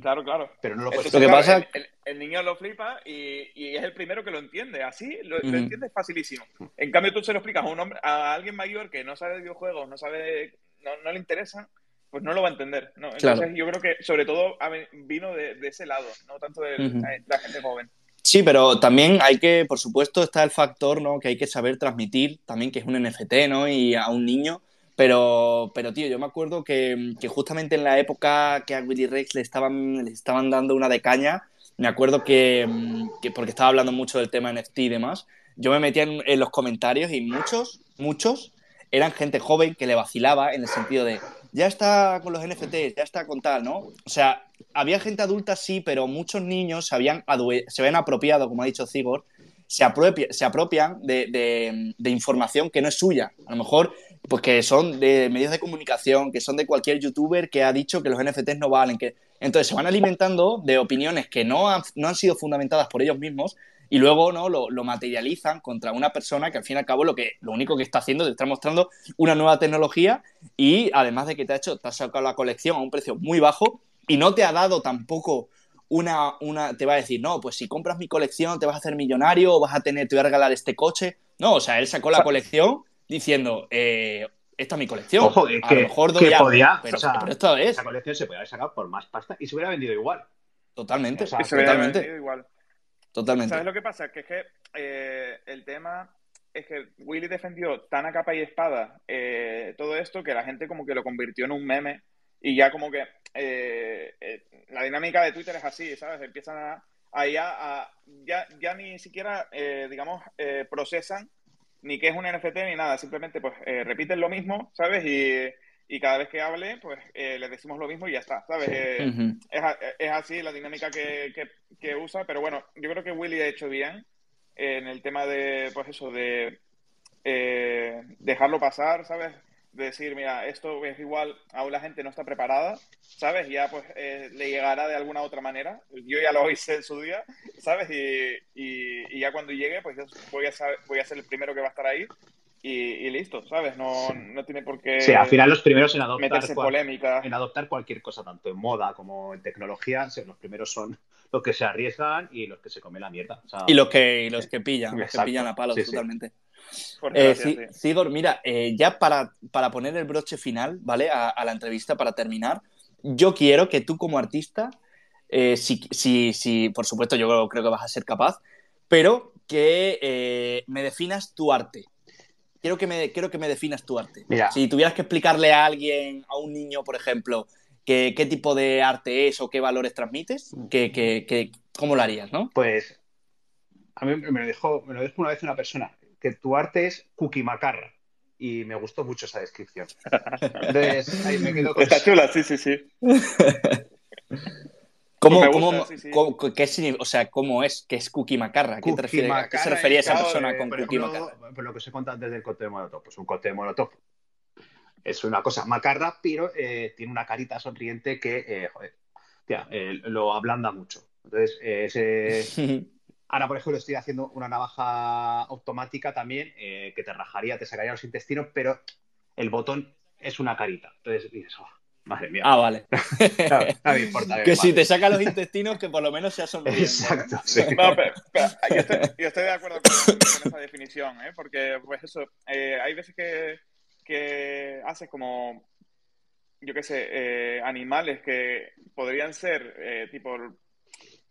Claro, claro. Pero no lo puedes Lo que pasa... El, niño lo flipa y, es el primero que lo entiende. Así lo, entiende facilísimo. En cambio, tú se lo explicas a un hombre, a alguien mayor que no sabe de videojuegos, no sabe, no, le interesa, pues no lo va a entender. Entonces, yo creo que sobre todo vino de, ese lado, no tanto de la gente joven. Sí, pero también hay que, por supuesto, está el factor ¿no? que hay que saber transmitir también que es un NFT, ¿no? Y a un niño pero, pero tío, yo me acuerdo que, justamente en la época que a Willy Rex le estaban, le estaban dando una de caña, me acuerdo que, porque estaba hablando mucho del tema NFT y demás, yo me metía en, los comentarios y muchos, muchos eran gente joven que le vacilaba en el sentido de, ya está con los NFTs, ya está con tal, ¿no? O sea, había gente adulta sí, pero muchos niños se habían, se habían apropiado, como ha dicho Zigor, se, se apropian de, de, información que no es suya. A lo mejor pues que son de medios de comunicación, que son de cualquier youtuber que ha dicho que los NFTs no valen. Que... Entonces se van alimentando de opiniones que no han, no han sido fundamentadas por ellos mismos y luego ¿no? Lo, lo, materializan contra una persona que al fin y al cabo lo, que, lo único que está haciendo es estar mostrando una nueva tecnología y además de que te ha hecho, te ha sacado la colección a un precio muy bajo y no te ha dado tampoco una, una, te va a decir, no, pues si compras mi colección te vas a hacer millonario o vas a tener, te voy a regalar este coche. No, o sea, él sacó la colección diciendo, eh, esta es mi colección. Ojo, a que, lo mejor que podía, pero, esto es. Esa colección se podía haber sacado por más pasta y se hubiera vendido igual. Totalmente, se totalmente. Vendido igual. Totalmente. ¿Sabes lo que pasa? Que es que eh, el tema es que Willy defendió tan a capa y espada eh, todo esto que la gente como que lo convirtió en un meme y ya como que la dinámica de Twitter es así, ¿sabes? Empiezan a, a, ya, ya, ya, ni siquiera, digamos, procesan ni qué es un NFT ni nada, simplemente pues eh, repiten lo mismo, ¿sabes? Y, cada vez que hable, pues eh, le decimos lo mismo y ya está, ¿sabes? Eh, es, así la dinámica que, que, usa, pero bueno, yo creo que Willy ha hecho bien en el tema de, pues eso, de dejarlo pasar, ¿sabes? Decir, mira, esto es igual, aún la gente no está preparada, ¿sabes? Y ya pues eh, le llegará de alguna otra manera. Yo ya lo hice en su día, ¿sabes? Y, y, ya cuando llegue, pues voy a, voy a ser el primero que va a estar ahí y, listo, ¿sabes? No, no, tiene por qué. Sí, al final los primeros en adoptar, meterse polémica. en adoptar cualquier cosa, tanto en moda como en tecnología, los primeros son los que se arriesgan y los que se comen la mierda. y los que, los que pillan, los que pillan a palos totalmente. Eh, Sigor, mira, eh, ya para, para, poner el broche final, ¿vale? A, la entrevista, para terminar, yo quiero que tú como artista, eh, si, si, si, por supuesto yo creo que vas a ser capaz, pero que eh, me definas tu arte. Quiero que me, quiero que me definas tu arte. Si tuvieras que explicarle a alguien, a un niño, por ejemplo, qué tipo de arte es o qué valores transmites, que, que, ¿cómo lo harías, no? Pues A mí me lo dijo, me lo dijo una vez una persona, que tu arte es cookie macarra. Y me gustó mucho esa descripción. Entonces, ahí me quedo con Está chula, sí, sí, sí. ¿Cómo, Pues me cómo- gusta, sí, sí. cómo- qué significa- o sea, ¿cómo es? ¿Qué es Cookie Macarra? ¿A qué, te Cookie refieres- a qué se refería esa persona eh, con por Cookie ejemplo, Macarra? por lo que he contado antes del cóctel molotov, pues un cóctel molotov es una cosa macarra, pero eh, tiene una carita sonriente que, eh, joder, tía, eh, lo ablanda mucho. Entonces, eh, ese- ahora, por ejemplo, estoy haciendo una navaja automática también eh, que te rajaría, te sacaría los intestinos, pero el botón es una carita. Entonces, dices, oh, madre mía. ah, vale. no, no me importa. Que si te saca los intestinos, que por lo menos sea sonriendo. Exacto, sí. No, pero, pero yo, estoy, yo estoy de acuerdo con, con esa definición, ¿eh? porque pues eso, eh, hay veces que, que haces como, yo qué sé, eh, animales que podrían ser eh, tipo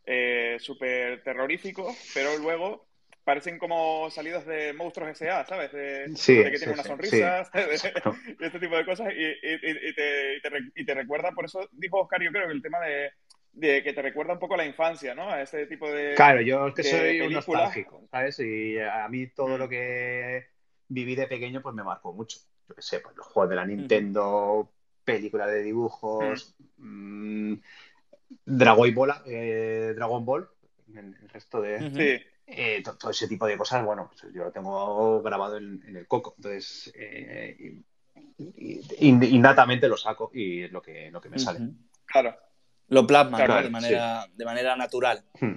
eh, súper terroríficos, pero luego parecen como salidos de monstruos S.A., ¿sabes? De, Sí, de que sí, tienen una sí, sonrisa, Exacto. y este tipo de cosas, y, y- y- y te, y te re- y te recuerda, por eso dijo Oscar, yo creo que el tema de, de que te recuerda un poco a la infancia, ¿no? A ese tipo de... Claro, yo es que soy un nostálgico, ¿sabes? Y a mí todo Mm. lo que viví de pequeño pues me marcó mucho. Yo qué sé, pues los juegos de la Nintendo, películas de dibujos, mm, Dragon Ball, eh, Dragon Ball, el, el resto de. Sí, eh, to- todo ese tipo de cosas, bueno, pues yo lo tengo grabado en, en el coco, entonces eh, innatamente lo saco y es lo que, lo que me sale. Claro. Lo plasma ¿no? Claro, de, manera, de manera natural. Hmm.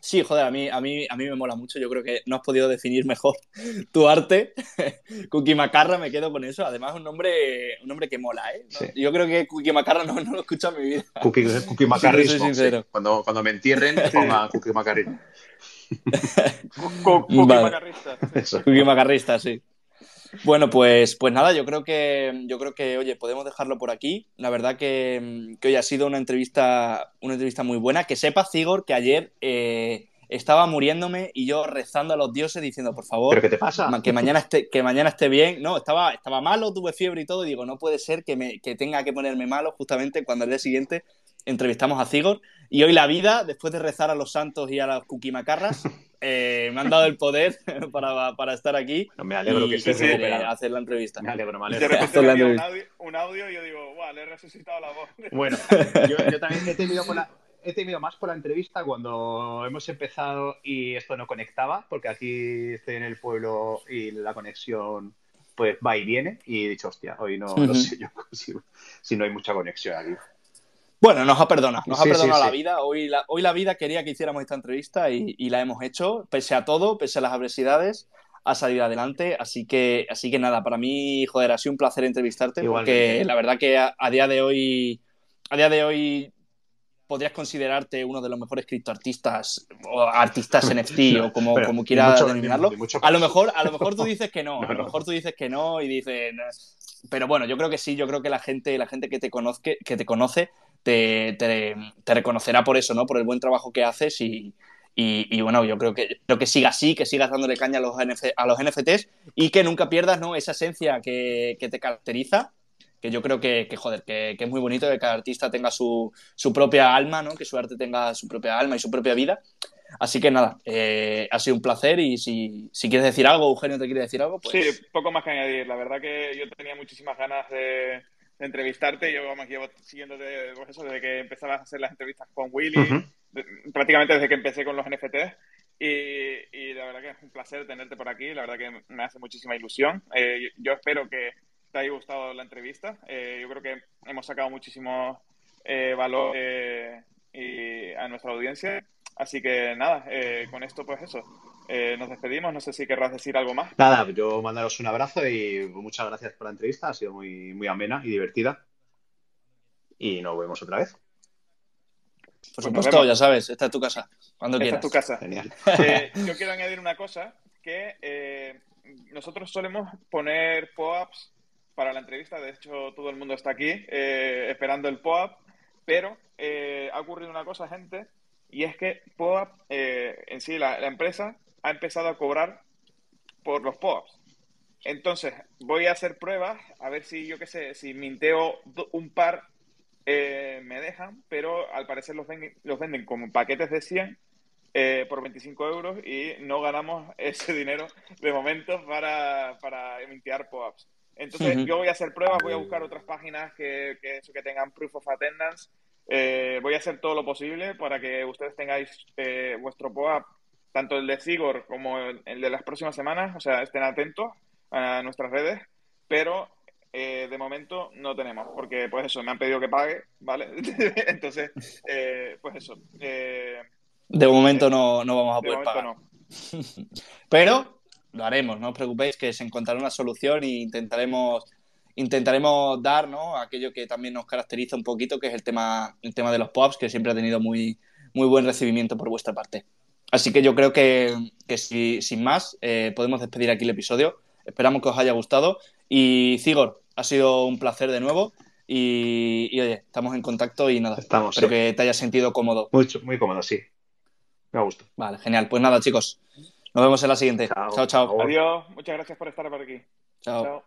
Sí, joder, a mí, a, mí, a mí me mola mucho. Yo creo que no has podido definir mejor tu arte. Cookie Macarra, me quedo con eso. Además, un nombre, un nombre que mola, ¿eh? No- Sí. Yo creo que Cookie Macarra no, no lo he escuchado en mi vida. Cookie, cookie macarrismo. soy sincero. sí. Cuando, cuando me entierren, ponga cookie macarrismo. Co- Cookie Vale. Macarrista. Eso. Cookie Macarrista, sí. Bueno, pues, pues nada, yo creo que, yo creo que, oye, podemos dejarlo por aquí. La verdad que, que hoy ha sido una entrevista, una entrevista muy buena. Que sepa, Zigor, que ayer eh, estaba muriéndome y yo rezando a los dioses diciendo, por favor, ¿Pero qué te pasa? ma- que mañana esté, que mañana esté bien. No, estaba, estaba malo, tuve fiebre y todo, y digo, no puede ser que, me, que tenga que ponerme malo justamente cuando al día siguiente entrevistamos a Zigor. Y hoy la vida, después de rezar a los santos y a las cuquimacarras, eh, me han dado el poder para, para estar aquí No, me alegro y que estés eh, recuperado. hacer la entrevista. Me alegro, me De alegro. repente me un audio, un audio y yo digo, guau, le he resucitado la voz. Bueno, yo, yo también he por la- he temido más por la entrevista cuando hemos empezado y esto no conectaba, porque aquí estoy en el pueblo y la conexión pues va y viene y he dicho, hostia, hoy no, no sé yo si, si no hay mucha conexión aquí. Bueno, nos ha perdonado, nos Sí, ha perdonado sí, la sí. vida. Hoy la, hoy la vida quería que hiciéramos esta entrevista y, y la hemos hecho, pese a todo, pese a las adversidades, ha salido adelante. Así que, así que nada, para mí, joder, ha sido un placer entrevistarte, Igualmente. porque la verdad que a, a día de hoy, a día de hoy podrías considerarte uno de los mejores criptoartistas o artistas NFT o como, Pero como quieras denominarlo. A lo mejor, a lo mejor tú dices que no, No, a lo no. mejor tú dices que no y dices, "No". pero bueno, yo creo que sí, yo creo que la gente, la gente que te conozque, que te conoce, te, te- te reconocerá por eso, ¿no? Por el buen trabajo que haces y, y- y, bueno, yo creo que, creo que siga así, que sigas dándole caña a los, NF a los NFTs y que nunca pierdas, ¿no? Esa esencia que, que te caracteriza. Que yo creo que, que, joder, que, que es muy bonito que cada artista tenga su, su propia alma, ¿no? Que su arte tenga su propia alma y su propia vida. Así que nada, eh, ha sido un placer y si, si quieres decir algo, Eugenio te quiere decir algo, pues... Sí, poco más que añadir. La verdad que yo tenía muchísimas ganas de, entrevistarte. Yo vamos, llevo siguiéndote pues eso, desde que empezabas a hacer las entrevistas con Willy, de- prácticamente desde que empecé con los NFTs. Y, y la verdad que es un placer tenerte por aquí. La verdad que me hace muchísima ilusión. Eh, yo espero que te haya gustado la entrevista. Eh, yo creo que hemos sacado muchísimo eh, valor eh, y a nuestra audiencia. Así que nada, eh, con esto pues eso. Eh, nos despedimos. No sé si querrás decir algo más. Nada, yo mandaros un abrazo y muchas gracias por la entrevista, ha sido muy, muy amena y divertida. Y nos vemos otra vez. Por Pues supuesto, ya sabes, esta es tu casa, cuando Esta quieras. es tu casa. Genial. Eh, yo quiero añadir una cosa, que eh, nosotros solemos poner POAPs para la entrevista, de hecho todo el mundo está aquí eh, esperando el POAP, pero eh, ha ocurrido una cosa, gente, y es que POAP, eh, en sí, la, la empresa ha empezado a cobrar por los POAPs. Entonces, voy a hacer pruebas, a ver si, yo qué sé, si minteo un par, eh, me dejan, pero al parecer los, ven- los venden como paquetes de 100 eh, por 25 euros y no ganamos ese dinero de momento para, para emitir POAPs. Entonces, yo voy a hacer pruebas, voy a buscar otras páginas que, que, eso, que tengan proof of attendance. Eh, voy a hacer todo lo posible para que ustedes tengáis eh, vuestro POAP, tanto el de Sigor como el, de las próximas semanas, o sea, estén atentos a nuestras redes, pero eh, de momento no tenemos, porque pues eso, me han pedido que pague, ¿vale? Entonces, pues eso. de momento no, no, vamos a poder pagar. No. pero lo haremos, no os preocupéis que se encontrará una solución e intentaremos, intentaremos dar ¿no? aquello que también nos caracteriza un poquito, que es el tema, el tema de los pops, que siempre ha tenido muy, muy buen recibimiento por vuestra parte. Así que yo creo que, sin más eh, podemos despedir aquí el episodio. Esperamos que os haya gustado. Y Cigor, ha sido un placer de nuevo. Y, oye, estamos en contacto y nada. Estamos, espero que te hayas sentido cómodo. Mucho, muy cómodo, sí. Me gusto. Vale, genial. Pues nada, chicos. Nos vemos en la siguiente. Chao, chao. Adiós. Muchas gracias por estar por aquí. chao.